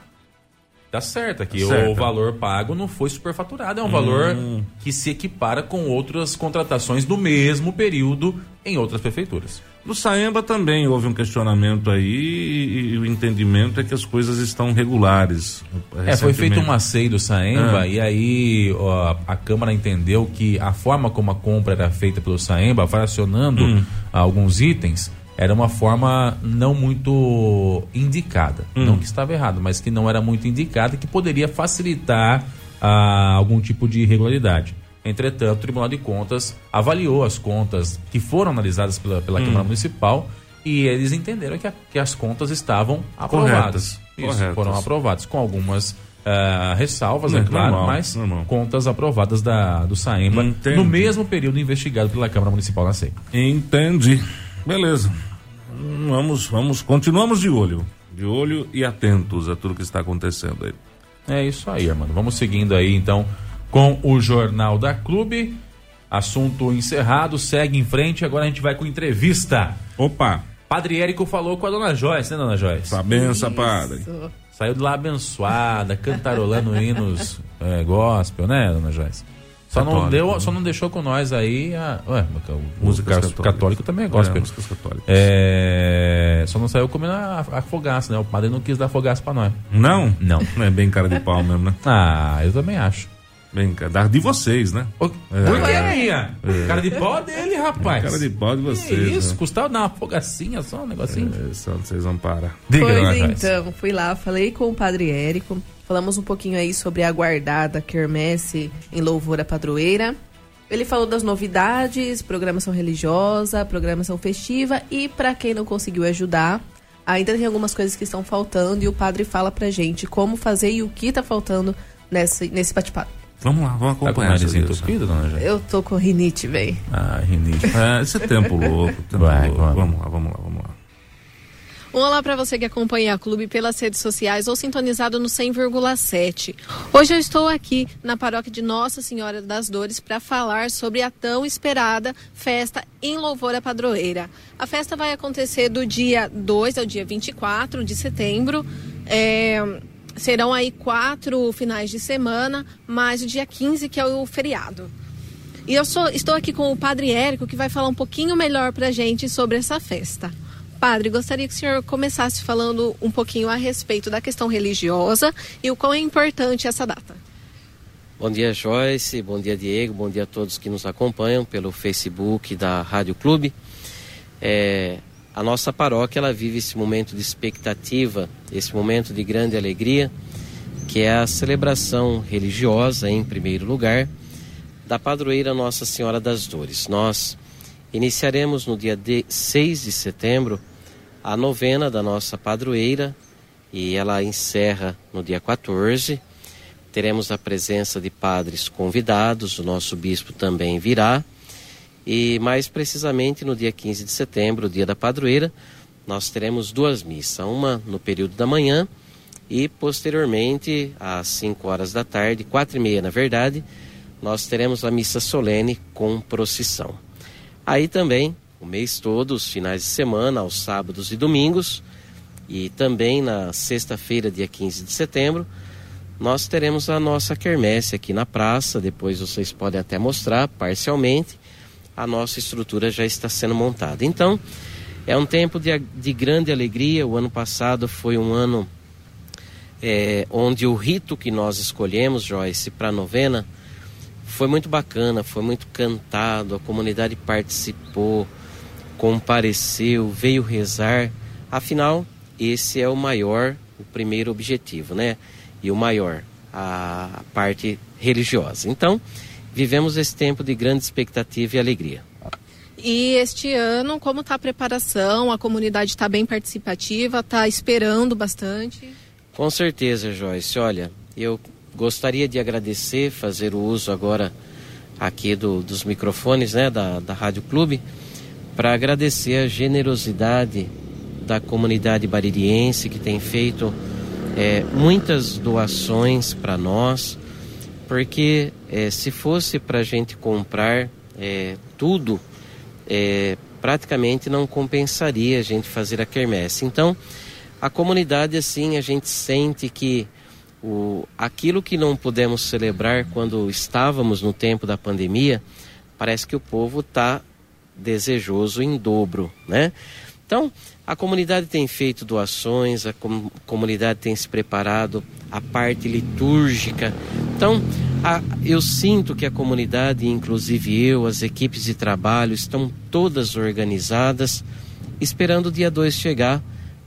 Tá certo, aqui Tá o valor pago não foi superfaturado, é um Hum. valor que se equipara com outras contratações do mesmo período em outras prefeituras. No Saemba também houve um questionamento aí e, e o entendimento é que as coisas estão regulares. É, foi feito uma SEI do Saemba Ah. e aí ó, a Câmara entendeu que a forma como a compra era feita pelo Saemba, fracionando Hum. alguns itens, era uma forma não muito indicada. Hum. Não que estava errado, mas que não era muito indicada, que poderia facilitar ah, algum tipo de irregularidade. Entretanto, o Tribunal de Contas avaliou as contas que foram analisadas pela, pela Hum. Câmara Municipal e eles entenderam que, a- que as contas estavam aprovadas. Corretas. Isso, Corretas. foram aprovadas com algumas ah, ressalvas, é, É, claro, normal, mas normal. contas aprovadas da, do Saemba Entendi. no mesmo período investigado pela Câmara Municipal na SEI. Entendi. Beleza. Vamos, vamos, continuamos de olho. De olho e atentos a tudo que está acontecendo aí. É isso aí, mano. Vamos seguindo aí então com o Jornal da Clube. Assunto encerrado, segue em frente. Agora a gente vai com entrevista. Opa! Padre Érico falou com a dona Joyce, né, dona Joyce? Tá benção, padre. Saiu de lá abençoada, cantarolando hinos é, <laughs> gospel, né, dona Joyce? Só não, Católico, deu, né? só não deixou com nós aí a. Ué, música católicas. católico também é gospel. É, músicas católicas. É, só não saiu comendo a, a fogaça, né? O padre não quis dar fogaça pra nós. Não? Não. É bem cara de pau mesmo, né? Ah, eu também acho. Vem cá, da- de vocês, né? Por que é minha? É. Cara de pau dele, rapaz. Cara de pau de Que vocês. isso, né? custava dar uma fogacinha só, um negocinho. É, só vocês vão parar. Diga, Pois Joyce. então, fui lá, falei com o padre Érico, falamos um pouquinho aí sobre a guardada quermesse em louvor à padroeira. Ele falou das novidades, programação religiosa, programação festiva e para quem não conseguiu ajudar, ainda tem algumas coisas que estão faltando e o padre fala pra gente como fazer e o que tá faltando nesse, nesse bate-papo. Vamos lá, vamos Tá com acompanhar. seu Deus. entupido, dona Joyce? Eu tô com rinite, véi. Ah, rinite. É, esse é tempo louco. Tempo Vai, louco. vamos. Lá, vamos lá, vamos lá. Um olá para você que acompanha a Clube pelas redes sociais ou sintonizado no 100,7. Hoje eu estou aqui na paróquia de Nossa Senhora das Dores para falar sobre a tão esperada festa em louvor à padroeira. A festa vai acontecer do dia 2 ao dia 24 de setembro. É, serão aí quatro finais de semana, mais o dia 15, que é o feriado. E eu sou- estou aqui com o Padre Érico, que vai falar um pouquinho melhor para a gente sobre essa festa. Padre, gostaria que o senhor começasse falando um pouquinho a respeito da questão religiosa e o quão é importante essa data. Bom dia, Joyce. Bom dia, Diego. Bom dia a todos que nos acompanham pelo Facebook da Rádio Clube. É, a nossa paróquia ela vive esse momento de expectativa, esse momento de grande alegria, que é a celebração religiosa, em primeiro lugar, da padroeira Nossa Senhora das Dores. Nós iniciaremos no dia de 6 de setembro a novena da nossa padroeira e ela encerra no dia 14. Teremos a presença de padres convidados, o nosso bispo também virá. E mais precisamente no dia 15 de setembro, dia da padroeira, nós teremos duas missas, uma no período da manhã e posteriormente às 5 horas da tarde, quatro e meia na verdade, nós teremos a missa solene com procissão. Aí também, o mês todo, os finais de semana, aos sábados e domingos, e também na sexta-feira, dia 15 de setembro, nós teremos a nossa quermesse aqui na praça. Depois vocês podem até mostrar parcialmente. A nossa estrutura já está sendo montada. Então, é um tempo de, de grande alegria. O ano passado foi um ano é, onde o rito que nós escolhemos, Joyce, para a novena, foi muito bacana, foi muito cantado, a comunidade participou, compareceu, veio rezar. Afinal, esse é o maior, o primeiro objetivo, né? E o maior, a, parte religiosa. Então, vivemos esse tempo de grande expectativa e alegria. E este ano, como está a preparação? A comunidade está bem participativa, está esperando bastante. Com certeza, Joyce. Olha, eu gostaria de agradecer, fazer o uso agora aqui do, dos microfones né, da, da Rádio Clube, para agradecer a generosidade da comunidade baririense que tem feito é, muitas doações para nós, porque é, se fosse para a gente comprar é, tudo, é, praticamente não compensaria a gente fazer a quermesse. Então, a comunidade, assim, a gente sente que o, aquilo que não pudemos celebrar quando estávamos no tempo da pandemia, parece que o povo está desejoso em dobro, né? Então, a comunidade tem feito doações, a com, comunidade tem se preparado, a parte litúrgica. Então, a, eu sinto que a comunidade, inclusive eu, as equipes de trabalho, estão todas organizadas, esperando o dia 2 chegar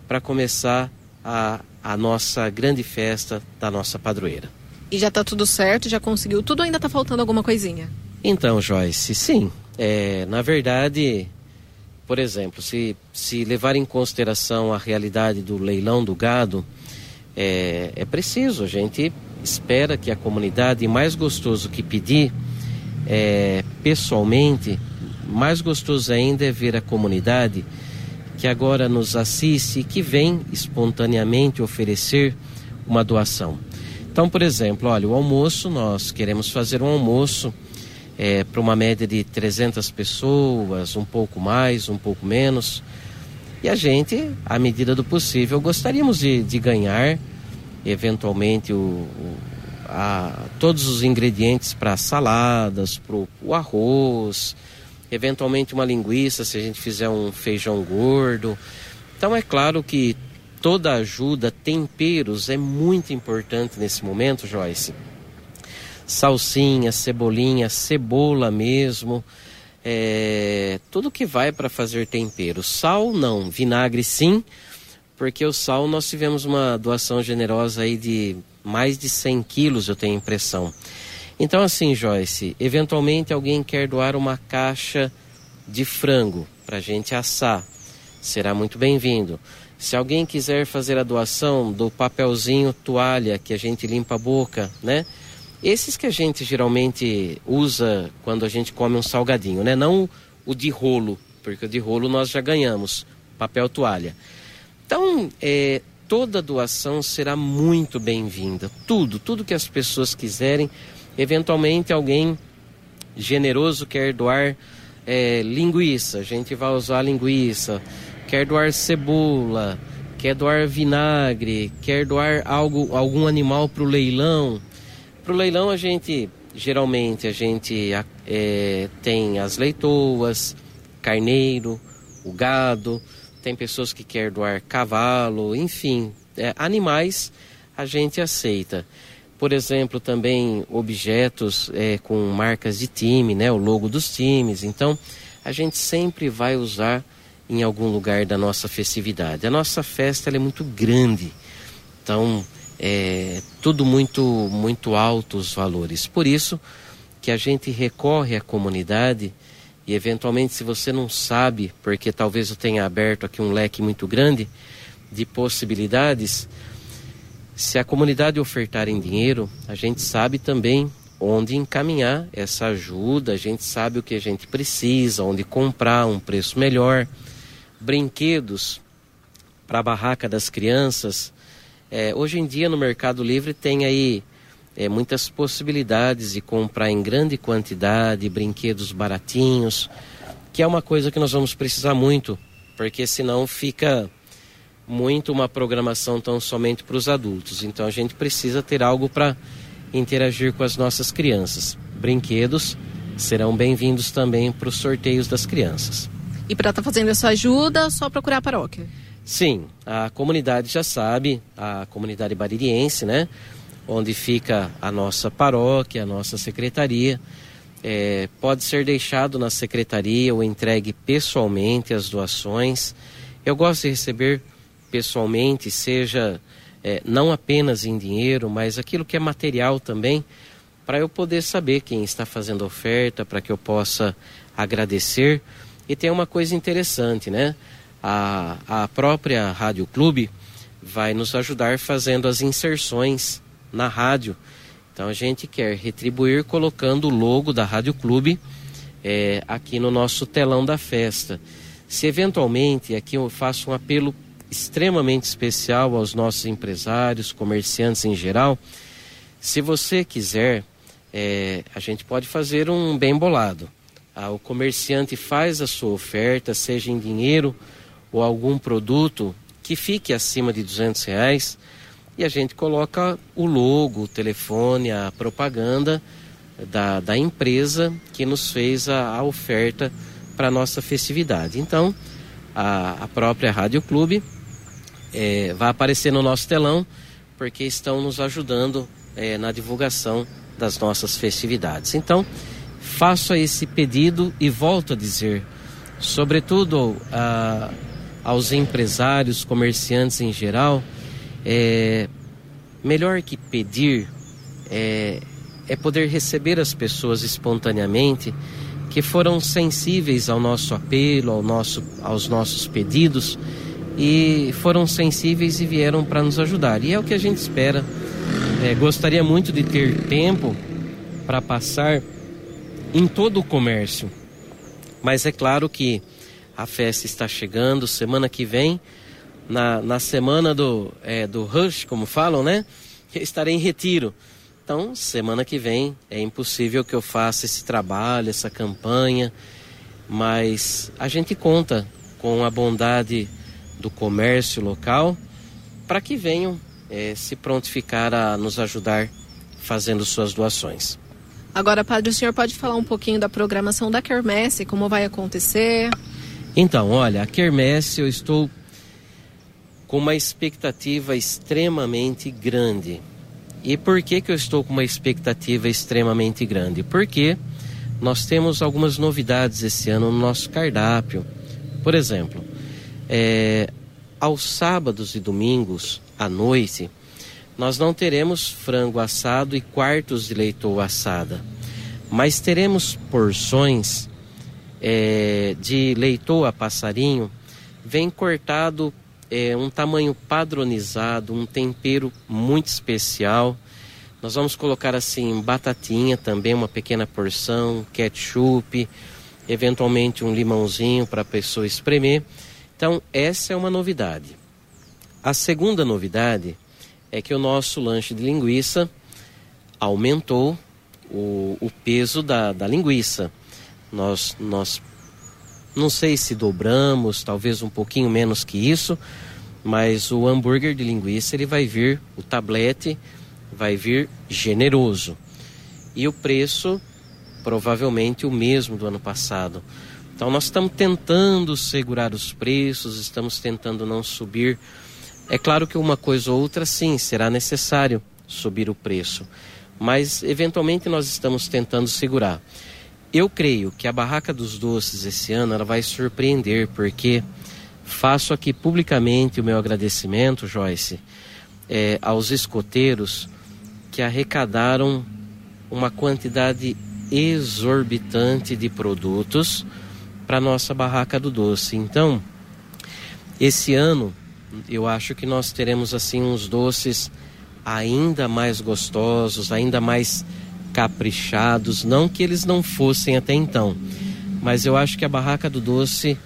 para começar a, a nossa grande festa da nossa padroeira. E já está tudo certo, já conseguiu tudo, ainda está faltando alguma coisinha? Então, Joyce, sim. É, na verdade, por exemplo, se, se levar em consideração a realidade do leilão do gado, é, é preciso, a gente espera que a comunidade, mais gostoso que pedir, é, pessoalmente, mais gostoso ainda é ver a comunidade que agora nos assiste e que vem espontaneamente oferecer uma doação. Então, por exemplo, olha, o almoço, nós queremos fazer um almoço é, para uma média de 300 pessoas, um pouco mais, um pouco menos. E a gente, à medida do possível, gostaríamos de, de ganhar, eventualmente, o, o a, todos os ingredientes para saladas, para o arroz, eventualmente uma linguiça, se a gente fizer um feijão gordo. Então, é claro que toda ajuda, temperos, é muito importante nesse momento, Joyce. salsinha, cebolinha, cebola mesmo, é, tudo que vai para fazer tempero. Sal não, vinagre sim, porque o sal nós tivemos uma doação generosa aí de mais de 100 quilos, eu tenho impressão. Então assim, Joyce, eventualmente alguém quer doar uma caixa de frango para gente assar, será muito bem-vindo. Se alguém quiser fazer a doação do papelzinho toalha que a gente limpa a boca, né? Esses que a gente geralmente usa quando a gente come um salgadinho, né? Não o de rolo, porque o de rolo nós já ganhamos, papel toalha. Então, é, toda doação será muito bem-vinda. Tudo, tudo que as pessoas quiserem. Eventualmente, alguém generoso quer doar é, linguiça, a gente vai usar linguiça. Quer doar cebola, quer doar vinagre, quer doar algo, algum animal para o leilão. Para o leilão, a gente geralmente a gente é, tem as leitoas, carneiro, o gado tem pessoas que querem doar cavalo, enfim, é, animais a gente aceita. Por exemplo, também objetos é, com marcas de time, né, o logo dos times. Então, a gente sempre vai usar em algum lugar da nossa festividade. A nossa festa é muito grande, então é tudo muito muito alto os valores. Por isso que a gente recorre à comunidade e eventualmente se você não sabe, porque talvez eu tenha aberto aqui um leque muito grande de possibilidades, se a comunidade ofertar em dinheiro, a gente sabe também onde encaminhar essa ajuda, a gente sabe o que a gente precisa, onde comprar um preço melhor, brinquedos para a barraca das crianças. É, hoje em dia no Mercado Livre tem aí é, muitas possibilidades de comprar em grande quantidade brinquedos baratinhos, que é uma coisa que nós vamos precisar muito, porque senão fica muito uma programação tão somente para os adultos. Então a gente precisa ter algo para interagir com as nossas crianças. Brinquedos serão bem-vindos também para os sorteios das crianças. E para estar tá fazendo essa ajuda, só procurar a paróquia? Sim, a comunidade já sabe, a comunidade baririense, né? onde fica a nossa paróquia, a nossa secretaria. É, pode ser deixado na secretaria ou entregue pessoalmente as doações. Eu gosto de receber pessoalmente, seja é, não apenas em dinheiro, mas aquilo que é material também, para eu poder saber quem está fazendo oferta, para que eu possa agradecer. E tem uma coisa interessante, né? A, a própria Rádio Clube vai nos ajudar fazendo as inserções na rádio. Então a gente quer retribuir colocando o logo da Rádio Clube é, aqui no nosso telão da festa. Se eventualmente, aqui eu faço um apelo extremamente especial aos nossos empresários, comerciantes em geral, se você quiser, é, a gente pode fazer um bem bolado. Ah, o comerciante faz a sua oferta, seja em dinheiro ou algum produto que fique acima de 200 reais e a gente coloca o logo, o telefone, a propaganda da, da empresa que nos fez a, a oferta para nossa festividade. Então, a, a própria Rádio Clube é, vai aparecer no nosso telão porque estão nos ajudando é, na divulgação das nossas festividades. Então, faço esse pedido e volto a dizer, sobretudo a, aos empresários, comerciantes em geral, é, melhor que pedir é, é poder receber as pessoas espontaneamente que foram sensíveis ao nosso apelo, ao nosso, aos nossos pedidos e foram sensíveis e vieram para nos ajudar. E é o que a gente espera. É, gostaria muito de ter tempo para passar em todo o comércio, mas é claro que a festa está chegando, semana que vem na, na semana do, é, do rush, como falam, né? estarei em retiro. Então, semana que vem é impossível que eu faça esse trabalho, essa campanha, mas a gente conta com a bondade do comércio local para que venham é, se prontificar a nos ajudar fazendo suas doações. Agora, Padre, o senhor pode falar um pouquinho da programação da Quermesse, como vai acontecer? Então, olha, a Quermesse eu estou com uma expectativa extremamente grande. E por que, que eu estou com uma expectativa extremamente grande? Porque nós temos algumas novidades esse ano no nosso cardápio. Por exemplo, é, aos sábados e domingos à noite, nós não teremos frango assado e quartos de leitoa assada, mas teremos porções é, de leitoa passarinho, vem cortado é, um tamanho padronizado, um tempero muito especial. Nós vamos colocar assim batatinha também, uma pequena porção, ketchup, eventualmente um limãozinho para a pessoa espremer. Então, essa é uma novidade. A segunda novidade é que o nosso lanche de linguiça aumentou o, o peso da, da linguiça. Nós, nós não sei se dobramos, talvez um pouquinho menos que isso, mas o hambúrguer de linguiça ele vai vir, o tablete vai vir generoso. E o preço provavelmente o mesmo do ano passado. Então nós estamos tentando segurar os preços, estamos tentando não subir é claro que uma coisa ou outra, sim, será necessário subir o preço, mas eventualmente nós estamos tentando segurar. Eu creio que a Barraca dos Doces esse ano ela vai surpreender, porque faço aqui publicamente o meu agradecimento, Joyce, é, aos escoteiros que arrecadaram uma quantidade exorbitante de produtos para nossa barraca do doce. Então, esse ano eu acho que nós teremos assim uns doces ainda mais gostosos, ainda mais caprichados, não que eles não fossem até então, mas eu acho que a barraca do doce,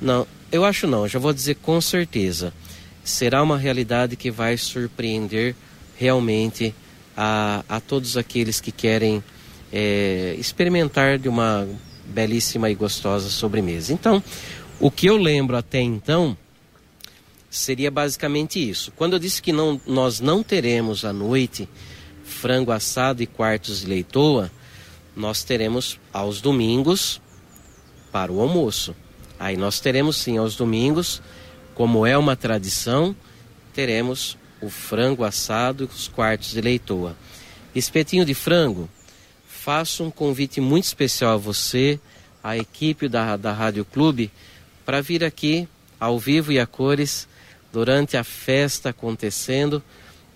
não, eu acho não, já vou dizer com certeza, será uma realidade que vai surpreender realmente a, a todos aqueles que querem é, experimentar de uma belíssima e gostosa sobremesa. Então, o que eu lembro até então seria basicamente isso. Quando eu disse que não, nós não teremos à noite frango assado e quartos de leitoa, nós teremos aos domingos para o almoço. Aí nós teremos sim aos domingos, como é uma tradição, teremos o frango assado e os quartos de leitoa. Espetinho de frango, faço um convite muito especial a você, a equipe da, da Rádio Clube, para vir aqui ao vivo e a cores durante a festa acontecendo,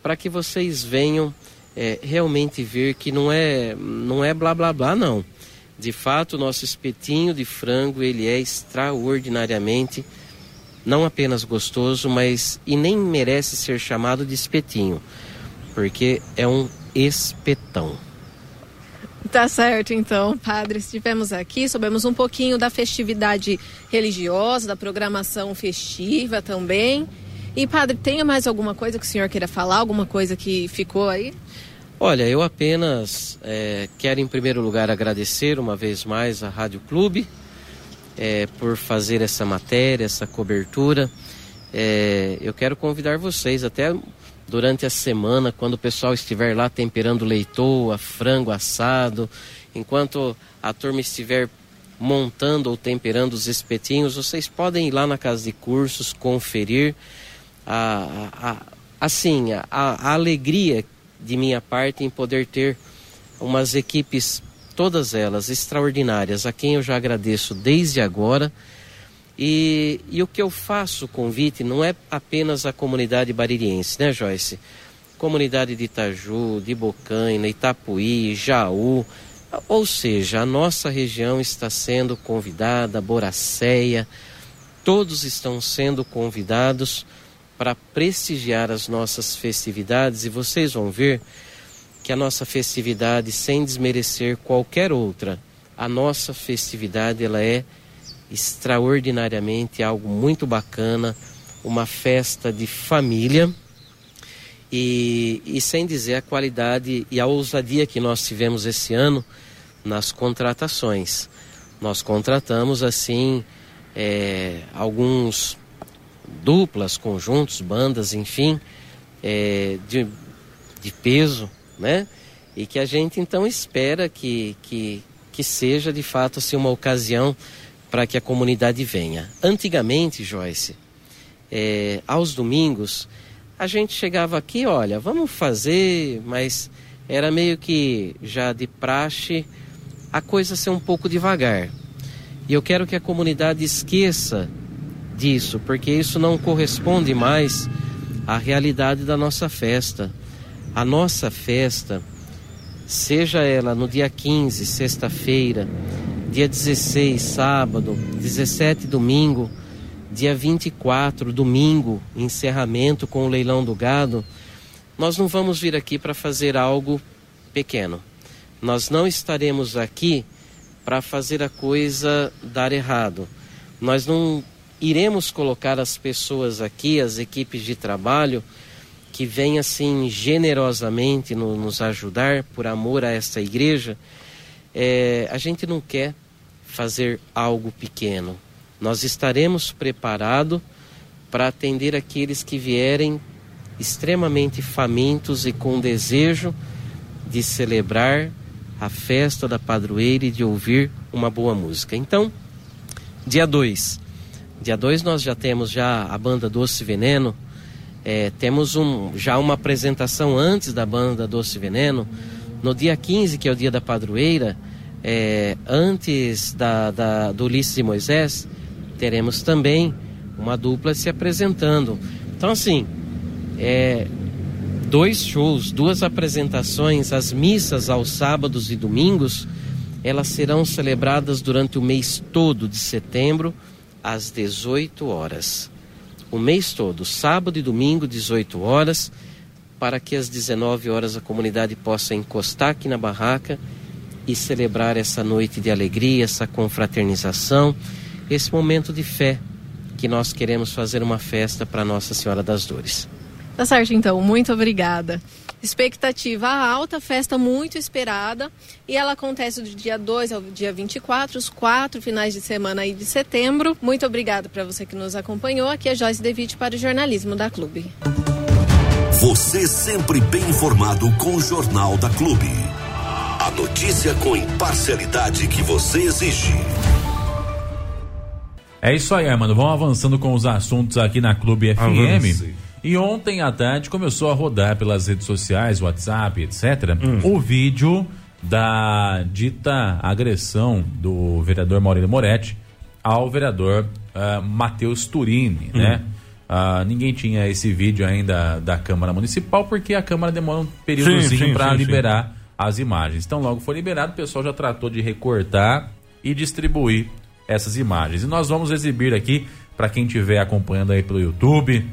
para que vocês venham é, realmente ver que não é, não é blá blá blá, não. De fato, o nosso espetinho de frango ele é extraordinariamente não apenas gostoso, mas e nem merece ser chamado de espetinho, porque é um espetão. Tá certo, então, padre. Estivemos aqui, soubemos um pouquinho da festividade religiosa, da programação festiva também. E, padre, tem mais alguma coisa que o senhor queira falar? Alguma coisa que ficou aí? Olha, eu apenas é, quero, em primeiro lugar, agradecer uma vez mais à Rádio Clube é, por fazer essa matéria, essa cobertura. É, eu quero convidar vocês até durante a semana, quando o pessoal estiver lá temperando leitoa, frango assado, enquanto a turma estiver montando ou temperando os espetinhos, vocês podem ir lá na casa de cursos, conferir a, a, assim, a, a alegria de minha parte em poder ter umas equipes, todas elas extraordinárias, a quem eu já agradeço desde agora. E, e o que eu faço convite não é apenas a comunidade baririense, né, Joyce? Comunidade de Itaju, de Bocaina, Itapuí, Jaú, ou seja, a nossa região está sendo convidada, Boracéia, todos estão sendo convidados para prestigiar as nossas festividades e vocês vão ver que a nossa festividade, sem desmerecer qualquer outra, a nossa festividade ela é extraordinariamente algo muito bacana, uma festa de família e, e sem dizer a qualidade e a ousadia que nós tivemos esse ano nas contratações. Nós contratamos assim é, alguns duplas, conjuntos, bandas, enfim, é, de, de peso, né? E que a gente então espera que, que, que seja de fato assim, uma ocasião para que a comunidade venha. Antigamente, Joyce, é, aos domingos, a gente chegava aqui, olha, vamos fazer, mas era meio que já de praxe a coisa ser um pouco devagar. E eu quero que a comunidade esqueça disso, porque isso não corresponde mais à realidade da nossa festa. A nossa festa, seja ela no dia 15, sexta-feira, dia 16, sábado, 17, domingo, dia 24, domingo, encerramento com o leilão do gado, nós não vamos vir aqui para fazer algo pequeno. Nós não estaremos aqui para fazer a coisa dar errado. Nós não iremos colocar as pessoas aqui, as equipes de trabalho, que vêm assim generosamente no, nos ajudar por amor a esta igreja. É, a gente não quer fazer algo pequeno. Nós estaremos preparados para atender aqueles que vierem extremamente famintos e com desejo de celebrar a festa da padroeira e de ouvir uma boa música. Então, dia 2. Dia 2 nós já temos já a banda Doce Veneno. É, temos um, já uma apresentação antes da banda Doce Veneno. No dia 15, que é o dia da padroeira, é, antes da, da, do Ulisses e Moisés, teremos também uma dupla se apresentando. Então, assim, é, dois shows, duas apresentações, as missas aos sábados e domingos, elas serão celebradas durante o mês todo de setembro, às 18 horas. O mês todo, sábado e domingo, 18 horas, para que às 19 horas a comunidade possa encostar aqui na barraca e celebrar essa noite de alegria, essa confraternização, esse momento de fé que nós queremos fazer uma festa para Nossa Senhora das Dores. Tá certo, então. Muito obrigada. Expectativa alta, festa muito esperada. E ela acontece do dia 2 ao dia 24, os quatro finais de semana aí de setembro. Muito obrigada para você que nos acompanhou. Aqui é Joyce Devitt para o jornalismo da Clube. Você sempre bem informado com o Jornal da Clube. A notícia com imparcialidade que você exige. É isso aí, mano. Vamos avançando com os assuntos aqui na Clube FM. Avance. E ontem à tarde começou a rodar pelas redes sociais, WhatsApp, etc., o vídeo da dita agressão do vereador Maurílio Moretti ao vereador uh, Matheus Turini, né? Ah, ninguém tinha esse vídeo ainda da Câmara Municipal porque a Câmara demora um períodozinho sim, para sim, liberar as imagens. Então, logo foi liberado, o pessoal já tratou de recortar e distribuir essas imagens. E nós vamos exibir aqui para quem estiver acompanhando aí pelo YouTube,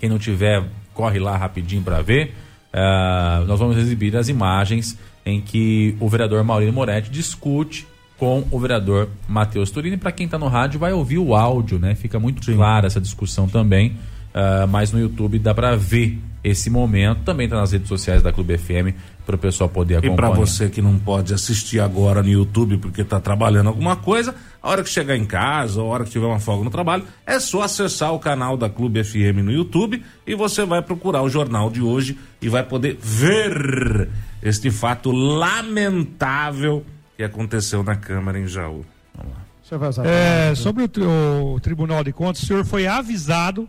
quem não tiver, corre lá rapidinho para ver. Ah, nós vamos exibir as imagens em que o vereador Maurílio Moretti discute com o vereador Matheus Turini. Para quem está no rádio, vai ouvir o áudio, né? Fica muito clara essa discussão também. Ah, mas no YouTube dá para ver esse momento. Também está nas redes sociais da Clube FM para o pessoal poder E acompanhar. para você que não pode assistir agora no YouTube porque tá trabalhando alguma coisa, a hora que chegar em casa, ou a hora que tiver uma folga no trabalho, é só acessar o canal da Clube FM no YouTube e você vai procurar o jornal de hoje e vai poder ver este fato lamentável que aconteceu na Câmara em Jaú. Vamos lá. É, sobre o, tri- o Tribunal de Contas, o senhor foi avisado,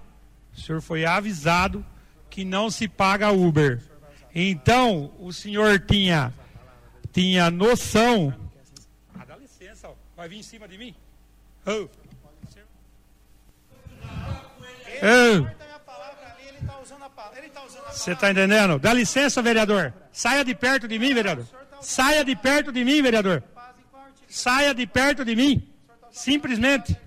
o senhor foi avisado que não se paga Uber. Então, o senhor tinha, tinha noção. Ah, dá licença, ó. vai vir em cima de mim? Ô. Você está entendendo? Dá licença, vereador. Saia de perto de mim, vereador. Saia de perto de mim, vereador. Saia de perto de mim. Simplesmente.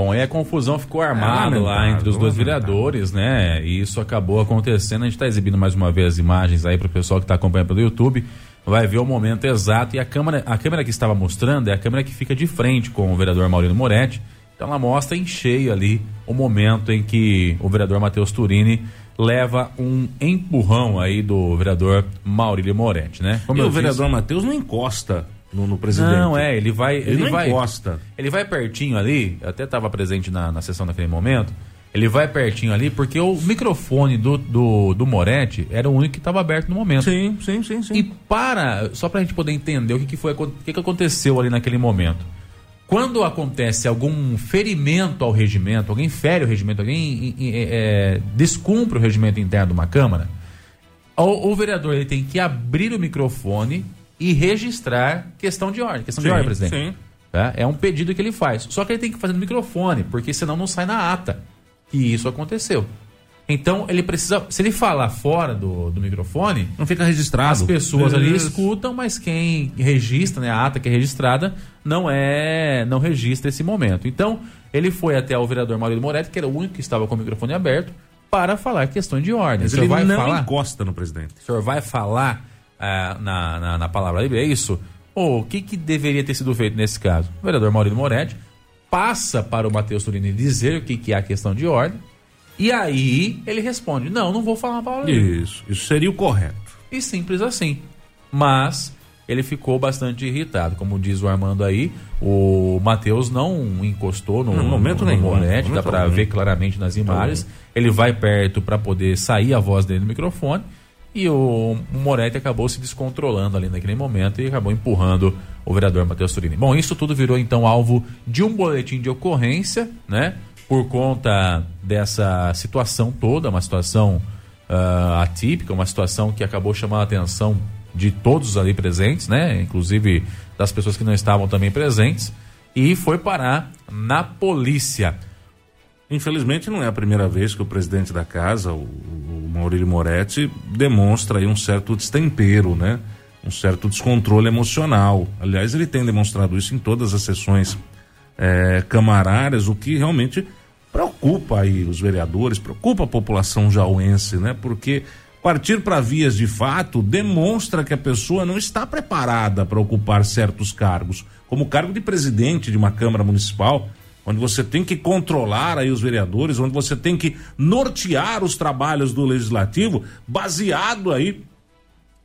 Bom, aí a confusão ficou armada É, lá entre os dois vereadores, né? E isso acabou acontecendo. A gente está exibindo mais uma vez as imagens aí para o pessoal que está acompanhando pelo YouTube. Vai ver o momento exato. E a câmera, a câmera que estava mostrando é a câmera que fica de frente com o vereador Maurino Moretti. Então ela mostra em cheio ali o momento em que o vereador Matheus Turini leva um empurrão aí do vereador Maurílio Moretti, né? e eu o disse- vereador Matheus não encosta no, no presidente. não, é, ele vai. Ele Ele, não vai, encosta. Ele vai pertinho ali, eu até estava presente na, na sessão naquele momento. Ele vai pertinho ali porque o microfone do, do, do Moretti era o único que estava aberto no momento. Sim, sim, sim, sim. E para, só pra gente poder entender o que, que foi, o que, que aconteceu ali naquele momento. quando acontece algum ferimento ao regimento, alguém fere o regimento, alguém é, descumpre o regimento interno de uma Câmara, o, o, vereador ele tem que abrir o microfone e registrar questão de ordem. Questão sim, de ordem, presidente. Sim. Tá? É um pedido que ele faz. Só que ele tem que fazer no microfone, porque senão não sai na ata que isso aconteceu. Então ele precisa. Se ele falar fora do, do microfone. Não fica registrado. As pessoas ali escutam, mas quem registra, né, a ata que é registrada, não é. não registra esse momento. Então, ele foi até o vereador Maurício Moretti, que era o único que estava com o microfone aberto, para falar questões de ordem. Mas ele vai não falar, encosta no presidente. O senhor vai falar uh, na, na, na, palavra livre, é isso? Ou o que, que deveria ter sido feito nesse caso? O vereador Maurício Moretti passa para o Matheus Turini dizer o que, que é a questão de ordem e aí ele responde: Não, não vou falar uma palavra. Isso, isso seria o correto. E simples assim. Mas ele ficou bastante irritado. Como diz o Armando aí, o Matheus não encostou no, no momento no, nenhum. Monete, dá para ver claramente nas imagens. Ele vai perto para poder sair a voz dele no microfone. E o Moretti acabou se descontrolando ali naquele momento e acabou empurrando o vereador Matheus Turini. Bom, isso tudo virou então alvo de um boletim de ocorrência, né? por conta dessa situação toda, uma situação uh, atípica, uma situação que acabou chamando a atenção de todos ali presentes, né? Inclusive das pessoas que não estavam também presentes, e foi parar na polícia. Infelizmente não é a primeira vez que o presidente da casa, o, o Maurílio Moretti, demonstra aí um certo destempero, né? Um certo descontrole emocional. Aliás, ele tem demonstrado isso em todas as sessões é, camarárias, o que realmente preocupa aí os vereadores, preocupa a população jauense, né? Porque partir para vias de fato demonstra que a pessoa não está preparada para ocupar certos cargos, como o cargo de presidente de uma Câmara Municipal, onde você tem que controlar aí os vereadores, onde você tem que nortear os trabalhos do legislativo, baseado aí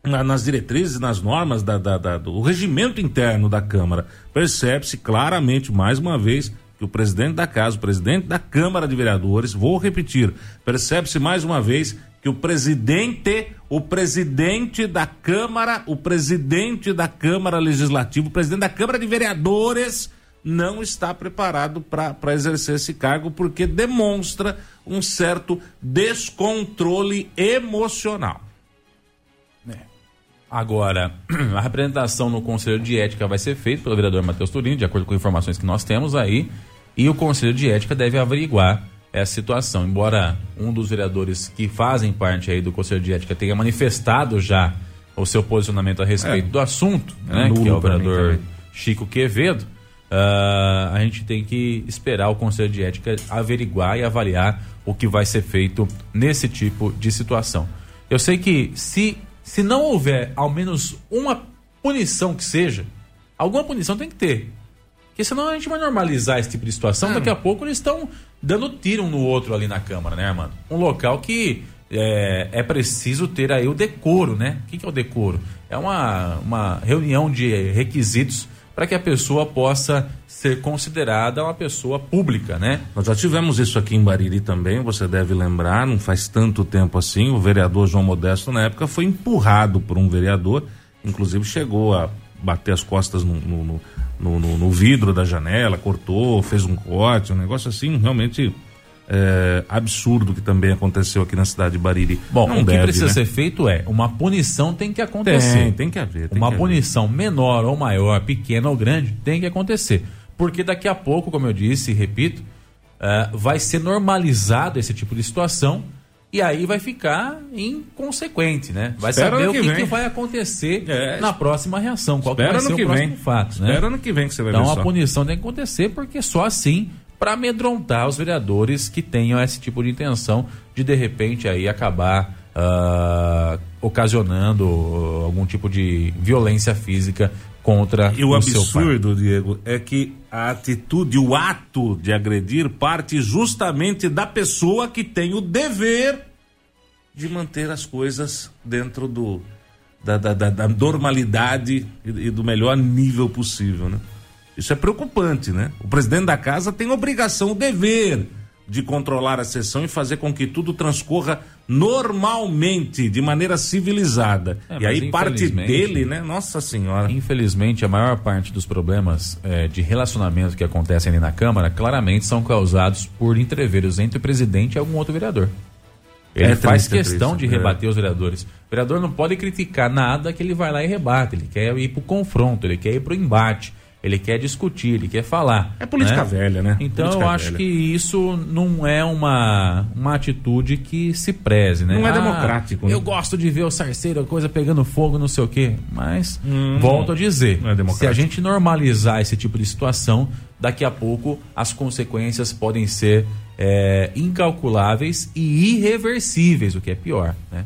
na, nas diretrizes, nas normas da, da, da, do regimento interno da Câmara. Percebe-se claramente, mais uma vez, que o presidente da casa, o presidente da Câmara de Vereadores, vou repetir, percebe-se mais uma vez que o presidente, o presidente da Câmara, o presidente da Câmara Legislativa, o presidente da Câmara de Vereadores não está preparado para exercer esse cargo porque demonstra um certo descontrole emocional. É. Agora, <clears throat> a representação no Conselho de Ética vai ser feita pelo vereador Matheus Turini, de acordo com informações que nós temos aí. E o Conselho de Ética deve averiguar essa situação. Embora um dos vereadores que fazem parte aí do Conselho de Ética tenha manifestado já o seu posicionamento a respeito é. do assunto, né, que é o vereador Chico Quevedo, uh, a gente tem que esperar o Conselho de Ética averiguar e avaliar o que vai ser feito nesse tipo de situação. Eu sei que se, se não houver ao menos uma punição que seja, alguma punição tem que ter. Porque senão a gente vai normalizar esse tipo de situação. É. Daqui a pouco eles estão dando tiro um no outro ali na Câmara, né, mano? Um local que é, é preciso ter aí o decoro, né? O que, que é o decoro? É uma, uma reunião de requisitos para que a pessoa possa ser considerada uma pessoa pública, né? Nós já tivemos isso aqui em Bariri também, você deve lembrar, não faz tanto tempo assim, o vereador João Modesto na época foi empurrado por um vereador, inclusive chegou a bater as costas no, no, no no, vidro da janela, cortou, fez um corte, um negócio assim realmente é, absurdo que também aconteceu aqui na cidade de Bariri. Bom, Não o deve, que precisa né? ser feito é uma punição tem que acontecer. Tem, tem que haver. Tem uma que punição haver. menor ou maior, pequena ou grande, tem que acontecer. Porque daqui a pouco, como eu disse e repito, uh, vai ser normalizado esse tipo de situação e aí vai ficar inconsequente, né? Vai Espera saber o que, que, que, vai acontecer é, na próxima reação, qual vai ser o próximo vem. fato, né? Espera ano que vem que você vai então, ver Então a punição tem que acontecer porque só assim para amedrontar os vereadores que tenham esse tipo de intenção de de repente aí acabar uh, ocasionando algum tipo de violência física contra e o, o absurdo, Diego, é que a atitude, o ato de agredir parte justamente da pessoa que tem o dever de manter as coisas dentro do da, da, da, da normalidade e, e, do melhor nível possível, né? Isso é preocupante, né? O presidente da casa tem obrigação, o dever de controlar a sessão e fazer com que tudo transcorra normalmente, de maneira civilizada. É, e aí parte dele, né? Nossa senhora. Infelizmente, a maior parte dos problemas eh, de relacionamento que acontecem ali na Câmara claramente são causados por entreveros entre o presidente e algum outro vereador. Ele É faz triste, é questão triste, de é. rebater os vereadores. O vereador não pode criticar nada que ele vai lá e rebate. Ele quer ir pro confronto, ele quer ir pro embate, ele quer discutir, ele quer falar. É política né? velha, né? Então Política eu acho velha. que isso não é uma, uma atitude que se preze, né? Não é Ah, democrático, né? Eu gosto de ver o sarceiro, a coisa pegando fogo, não sei o quê. Mas, Hum, volto a dizer, é se a gente normalizar esse tipo de situação, daqui a pouco as consequências podem ser é, incalculáveis e irreversíveis, o que é pior, né?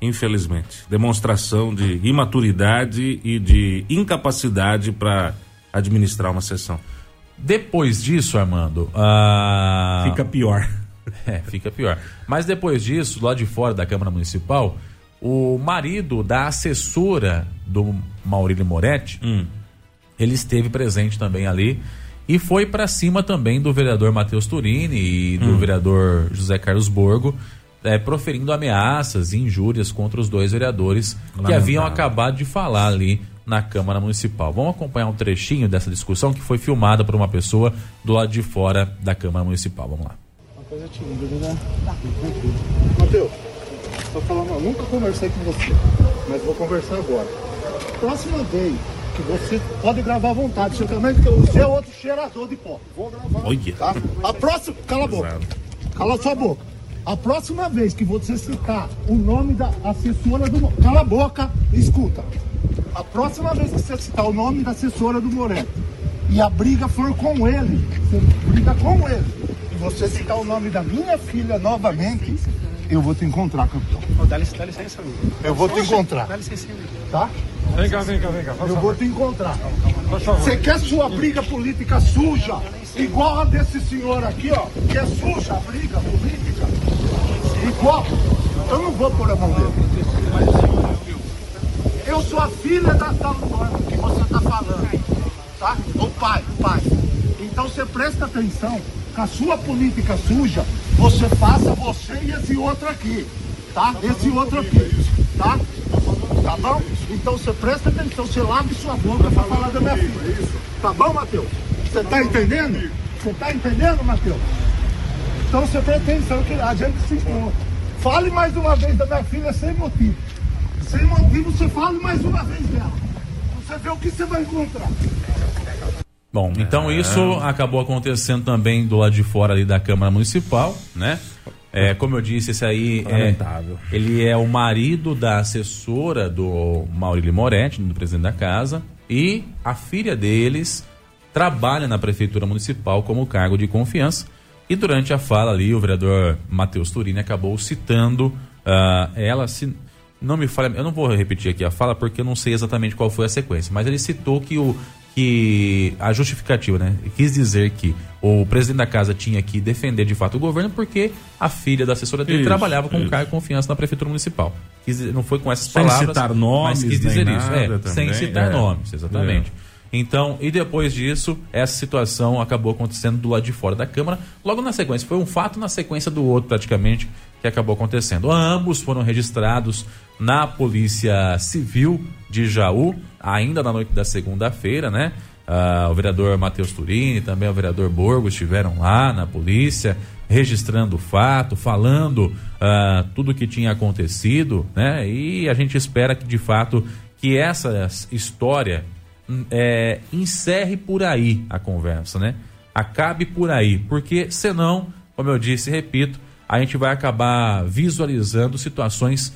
Infelizmente. Demonstração de imaturidade e de incapacidade para administrar uma sessão. Depois disso, Armando. ah, Fica pior. <laughs> É, fica pior. Mas depois disso, lá de fora da Câmara Municipal, o marido da assessora do Maurílio Moretti, Hum. ele esteve presente também ali e foi para cima também do vereador Matheus Turini e do Hum. vereador José Carlos Borgo, é, proferindo ameaças e injúrias contra os dois vereadores que Lamentável. haviam acabado de falar ali na Câmara Municipal. Vamos acompanhar um trechinho dessa discussão que foi filmada por uma pessoa do lado de fora da Câmara Municipal. Vamos lá. Uma coisa tímida, né? Matheus, tô falando, eu nunca conversei com você, mas vou conversar agora. Próxima vez que você pode gravar à vontade, você também, porque você é outro cheirador de pó. Vou gravar. Olha. Tá? A próxima. Cala a boca. Cala sua boca. A próxima vez que você citar o nome da assessora do. Mo- Cala a boca, escuta. A próxima vez que você citar o nome da assessora do Moretti e a briga for com ele, você briga com ele, e você citar o nome da minha filha novamente, eu vou te encontrar, capitão. dá, licença, dá licença, amigo. Eu vou te encontrar. Dá licença, amigo. Tá? Vem cá, vem cá, vem cá. Eu vou te encontrar. Você quer sua briga política suja? Igual a desse senhor aqui, ó. Que é suja a briga política? Igual. Eu não vou pôr a mão dele. Eu sou a filha da tal Luana que você tá falando. Tá? O pai, o pai. Então você presta atenção que a sua política suja, você faça você e esse outro aqui. Tá? Esse outro aqui. Tá? Tá bom? Então você presta atenção, você lave sua boca pra falar da minha filha. Tá bom, Matheus? Você tá entendendo? Você tá entendendo, Matheus? Então você presta atenção que a gente se encontra. Fale mais uma vez da minha filha sem motivo. Sem motivo, você fale mais uma vez dela. Você vê o que você vai encontrar. Bom, então isso acabou acontecendo também do lado de fora ali da Câmara Municipal, né? É, como eu disse, esse aí é, Lamentável. ele é o marido da assessora do Maurílio Moretti, do presidente da casa, e a filha deles trabalha na prefeitura municipal como cargo de confiança. E durante a fala ali, o vereador Matheus Turini acabou citando ah, ela, se não me falha, eu não vou repetir aqui a fala porque eu não sei exatamente qual foi a sequência, mas ele citou que o que a justificativa, né, quis dizer que o presidente da casa tinha que defender de fato o governo porque a filha da assessora dele Isso, trabalhava com isso. cargo de confiança na prefeitura municipal. Quis não foi com essas Sem palavras, citar nomes, mas quis dizer isso, é, sem citar é. nomes, exatamente. Então, e depois disso, essa situação acabou acontecendo do lado de fora da Câmara, logo na sequência. Foi um fato na sequência do outro, praticamente, que acabou acontecendo. Ambos foram registrados na Polícia Civil de Jaú, ainda na noite da segunda-feira, né? Ah, o vereador Matheus Turini, também o vereador Borgo estiveram lá na polícia, registrando o fato, falando ah, tudo o que tinha acontecido, né? E a gente espera que, de fato, que essa história é, encerre por aí a conversa, né? Acabe por aí, porque senão, como eu disse, repito, a gente vai acabar visualizando situações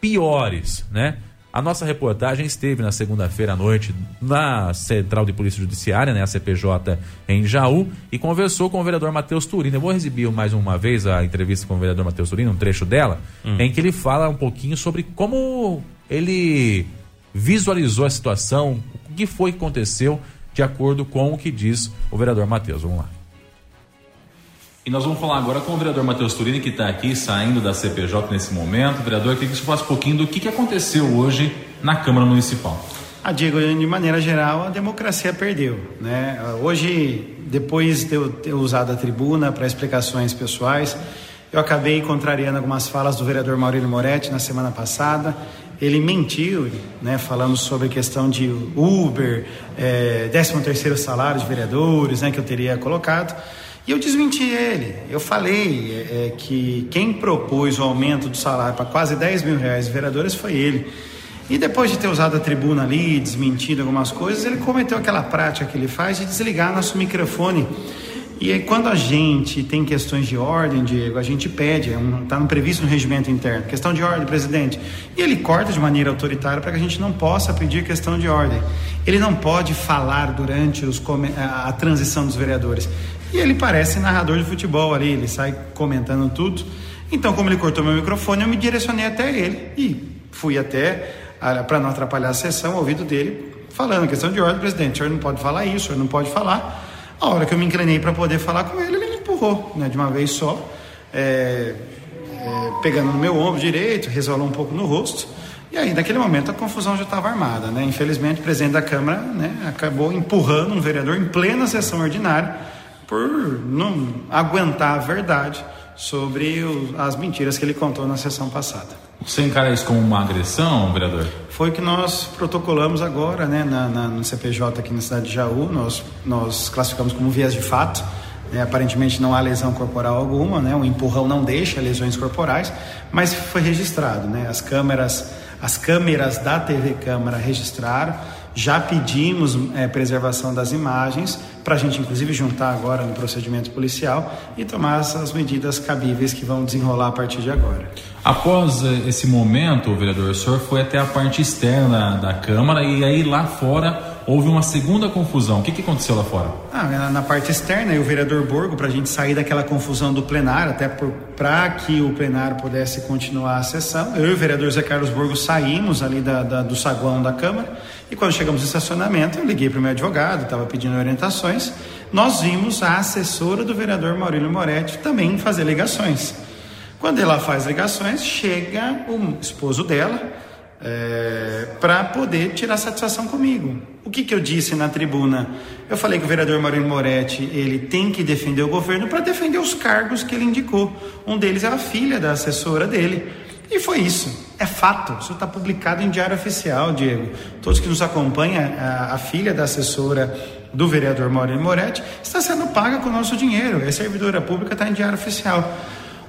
piores, né? A nossa reportagem esteve na segunda-feira à noite na Central de Polícia Judiciária, né, a CPJ, em Jaú, e conversou com o vereador Matheus Turino. Eu vou exibir mais uma vez a entrevista com o vereador Matheus Turino, um trecho dela, Hum. em que ele fala um pouquinho sobre como ele visualizou a situação, o que foi que aconteceu, de acordo com o que diz o vereador Matheus. Vamos lá. E nós vamos falar agora com o vereador Matheus Turini, que está aqui saindo da CPJ nesse momento. Vereador, eu queria que você falasse um pouquinho do que, que aconteceu hoje na Câmara Municipal. a Diego, de maneira geral, a democracia perdeu. Né? Hoje, depois de eu ter usado a tribuna para explicações pessoais, eu acabei contrariando algumas falas do vereador Maurílio Moretti na semana passada. Ele mentiu, né, falando sobre a questão de Uber, é, 13 terceiro salário de vereadores, né, que eu teria colocado. E eu desmenti ele. Eu falei é, é que quem propôs o aumento do salário para quase 10 mil reais de vereadores foi ele. E depois de ter usado a tribuna ali, desmentido algumas coisas, ele cometeu aquela prática que ele faz de desligar nosso microfone. E aí, quando a gente tem questões de ordem, Diego, a gente pede, está é um, tá no previsto no regimento interno, questão de ordem, presidente. E ele corta de maneira autoritária para que a gente não possa pedir questão de ordem. Ele não pode falar durante os, a, a transição dos vereadores. E ele parece narrador de futebol ali, ele sai comentando tudo. Então, como ele cortou meu microfone, eu me direcionei até ele e fui até para não atrapalhar a sessão, o ouvido dele falando, questão de ordem, presidente, o senhor não pode falar isso, o senhor não pode falar. A hora que eu me inclinei para poder falar com ele, ele me empurrou, né, de uma vez só, é, é, pegando no meu ombro direito, resvalou um pouco no rosto. E aí, naquele momento, a confusão já estava armada. Né? Infelizmente, o presidente da Câmara né, acabou empurrando um vereador em plena sessão ordinária por não aguentar a verdade sobre as mentiras que ele contou na sessão passada. Você encara isso como uma agressão, vereador? Foi o que nós protocolamos agora, né, na, na, no CPJ aqui na cidade de Jaú. Nós, nós classificamos como vias de fato. Né, aparentemente não há lesão corporal alguma, né, o empurrão não deixa lesões corporais, mas foi registrado. Né, as câmeras, as câmeras da TV Câmara registraram. Já pedimos é, preservação das imagens para a gente, inclusive, juntar agora no procedimento policial e tomar as medidas cabíveis que vão desenrolar a partir de agora. Após eh, esse momento, vereador, o senhor foi até a parte externa da Câmara e aí lá fora houve uma segunda confusão. O que, que aconteceu lá fora? Ah, na, parte externa, o vereador Borgo, para a gente sair daquela confusão do plenário, até para que o plenário pudesse continuar a sessão, eu e o vereador Zé Carlos Borgo saímos ali da, da, do saguão da Câmara e quando chegamos no estacionamento, eu liguei para o meu advogado, estava pedindo orientações. Nós vimos a assessora do vereador Maurílio Moretti também fazer ligações. Quando ela faz ligações, chega o esposo dela é, para poder tirar satisfação comigo. O que, que eu disse na tribuna? Eu falei que o vereador Maurílio Moretti ele tem que defender o governo para defender os cargos que ele indicou. Um deles é a filha da assessora dele. E foi isso. É fato. Isso está publicado em Diário Oficial, Diego. Todos que nos acompanham, a, a filha da assessora do vereador Maurílio Moretti está sendo paga com o nosso dinheiro. É servidora pública, está em Diário Oficial.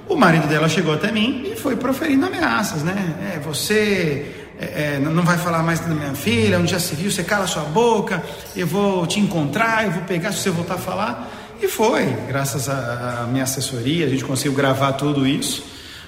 O marido dela chegou até mim e foi proferindo ameaças, né? É, você é, é não vai falar mais da minha filha, onde já se viu, você cala sua boca, eu vou te encontrar, eu vou pegar se você voltar a falar. E foi, graças à minha assessoria, a gente conseguiu gravar tudo isso.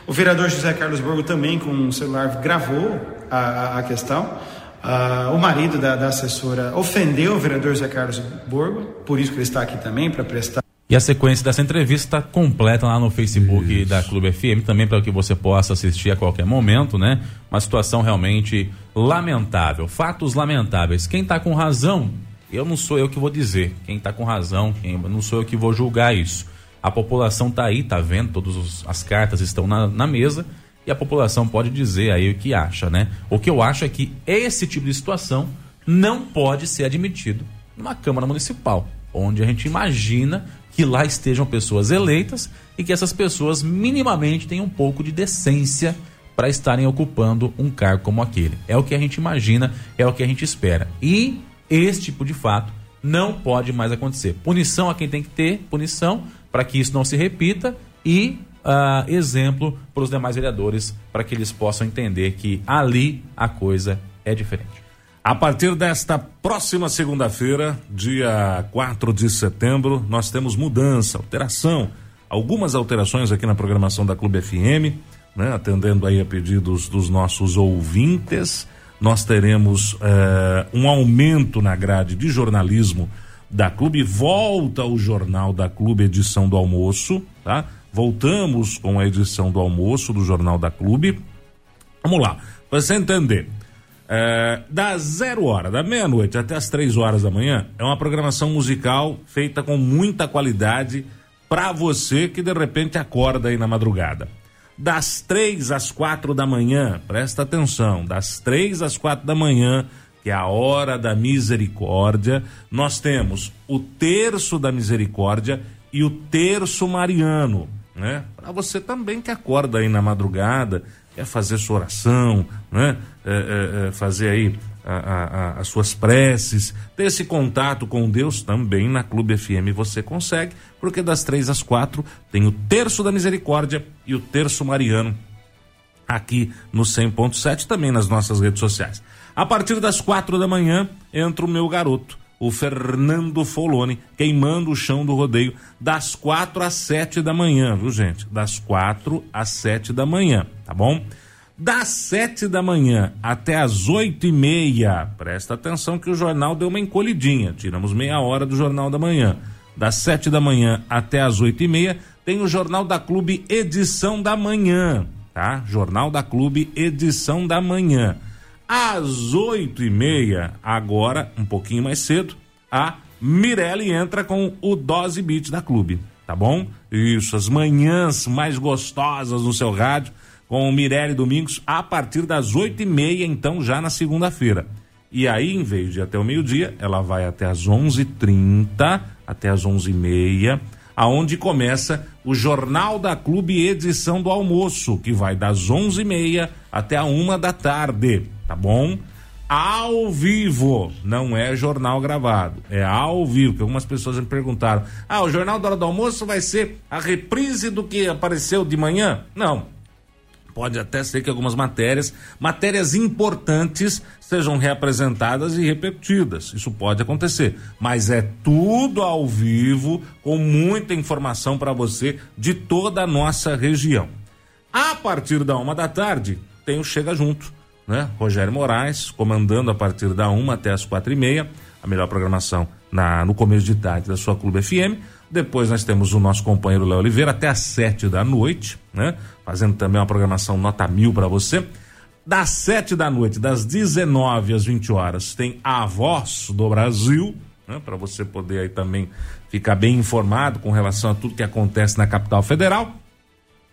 O vereador José Carlos Borgo também, com um celular, gravou a, a questão. Uh, o marido da, da, assessora ofendeu o vereador José Carlos Borgo, por isso que ele está aqui também, para prestar e a sequência dessa entrevista está completa lá no Facebook Isso. da Clube FM, também para que você possa assistir a qualquer momento, né? Uma situação realmente lamentável, fatos lamentáveis. Quem está com razão, eu não sou eu que vou dizer. Quem está com razão, quem, não sou eu que vou julgar isso. A população está aí, está vendo, todas as cartas estão na, na mesa e a população pode dizer aí o que acha, né? O que eu acho é que esse tipo de situação não pode ser admitido numa Câmara Municipal, onde a gente imagina que lá estejam pessoas eleitas e que essas pessoas minimamente tenham um pouco de decência para estarem ocupando um cargo como aquele. É o que a gente imagina, é o que a gente espera. E esse tipo de fato não pode mais acontecer. Punição a quem tem que ter, punição para que isso não se repita e uh, exemplo para os demais vereadores para que eles possam entender que ali a coisa é diferente. A partir desta próxima segunda-feira, dia 4 de setembro, nós temos mudança, alteração, algumas alterações aqui na programação da Clube FM, né, atendendo aí a pedidos dos nossos ouvintes. Nós teremos eh, um aumento na grade de jornalismo da Clube, volta o Jornal da Clube, edição do almoço, tá? Voltamos com a edição do almoço do Jornal da Clube. Vamos lá, para você entender. É, da zero hora, da meia-noite até as três horas da manhã, é uma programação musical feita com muita qualidade para você que de repente acorda aí na madrugada. Das três às quatro da manhã, presta atenção, das três às quatro da manhã, que é a hora da misericórdia, nós temos o terço da misericórdia e o terço mariano, né? Para você também que acorda aí na madrugada, quer fazer sua oração, né? É, é, é, fazer aí a, a, as suas preces, ter esse contato com Deus também na Clube FM você consegue, porque das três às quatro tem o terço da misericórdia e o terço mariano aqui no 100.7, também nas nossas redes sociais. A partir das quatro da manhã entra o meu garoto, o Fernando Foloni, queimando o chão do rodeio, das quatro às sete da manhã, viu gente? Das quatro às sete da manhã, tá bom? Das sete da manhã até as oito e meia, presta atenção que o jornal deu uma encolhidinha, tiramos meia hora do jornal da manhã. Das sete da manhã até as oito e meia tem o Jornal da Clube Edição da Manhã, tá? Jornal da Clube Edição da Manhã. Às oito e meia, agora, um pouquinho mais cedo, a Mirelle entra com o Dose Beat da Clube, tá bom? Isso, as manhãs mais gostosas no seu rádio, com o Mirelle Domingos, a partir das oito e meia, então, já na segunda-feira. E aí, em vez de ir até o meio-dia, ela vai até as onze h 30 até as onze e meia, aonde começa o Jornal da Clube edição do almoço, que vai das onze e meia até a uma da tarde, tá bom? Ao vivo, não é jornal gravado, é ao vivo, que algumas pessoas me perguntaram, ah, o Jornal da Hora do Almoço vai ser a reprise do que apareceu de manhã? Não, pode até ser que algumas matérias, matérias importantes, sejam reapresentadas e repetidas. Isso pode acontecer, mas é tudo ao vivo, com muita informação para você de toda a nossa região. A partir da uma da tarde, tem o Chega Junto, né? Rogério Moraes, comandando a partir da uma até as quatro e meia, a melhor programação na, no começo de tarde da sua Clube FM. Depois nós temos o nosso companheiro Léo Oliveira até às sete da noite, né? Fazendo também uma programação nota mil para você. Das sete da noite, das 19 às 20 horas, tem a voz do Brasil, né? Para você poder aí também ficar bem informado com relação a tudo que acontece na capital federal.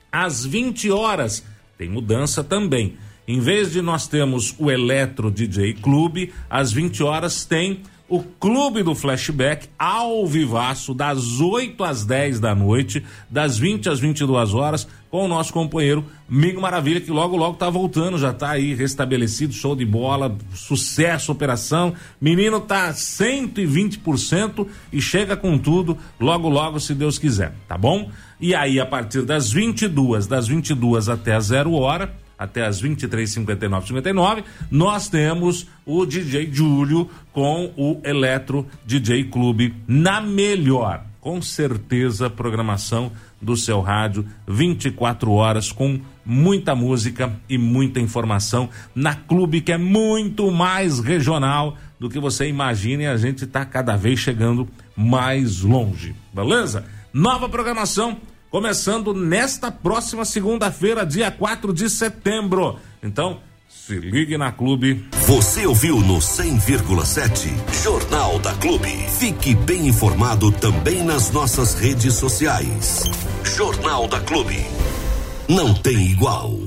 Às 20 horas tem mudança também. Em vez de nós termos o Eletro DJ Clube, às 20 horas tem o Clube do Flashback ao vivaço, das 8 às 10 da noite, das 20 às 22 horas, com o nosso companheiro Migo Maravilha, que logo, logo tá voltando, já tá aí restabelecido, show de bola, sucesso, operação. Menino tá 120% e chega com tudo, logo, logo, se Deus quiser, tá bom? E aí, a partir das 22, das 22 até a zero hora, até as 23 59 59 nós temos o DJ Júlio com o Eletro DJ Clube na melhor com certeza programação do seu rádio 24 horas com muita música e muita informação na clube que é muito mais regional do que você imagina e a gente está cada vez chegando mais longe, beleza? Nova programação começando nesta próxima segunda-feira, dia 4 de setembro. Então, se ligue na Clube. Você ouviu no 100,7 Jornal da Clube. Fique bem informado também nas nossas redes sociais. Jornal da Clube. Não tem igual.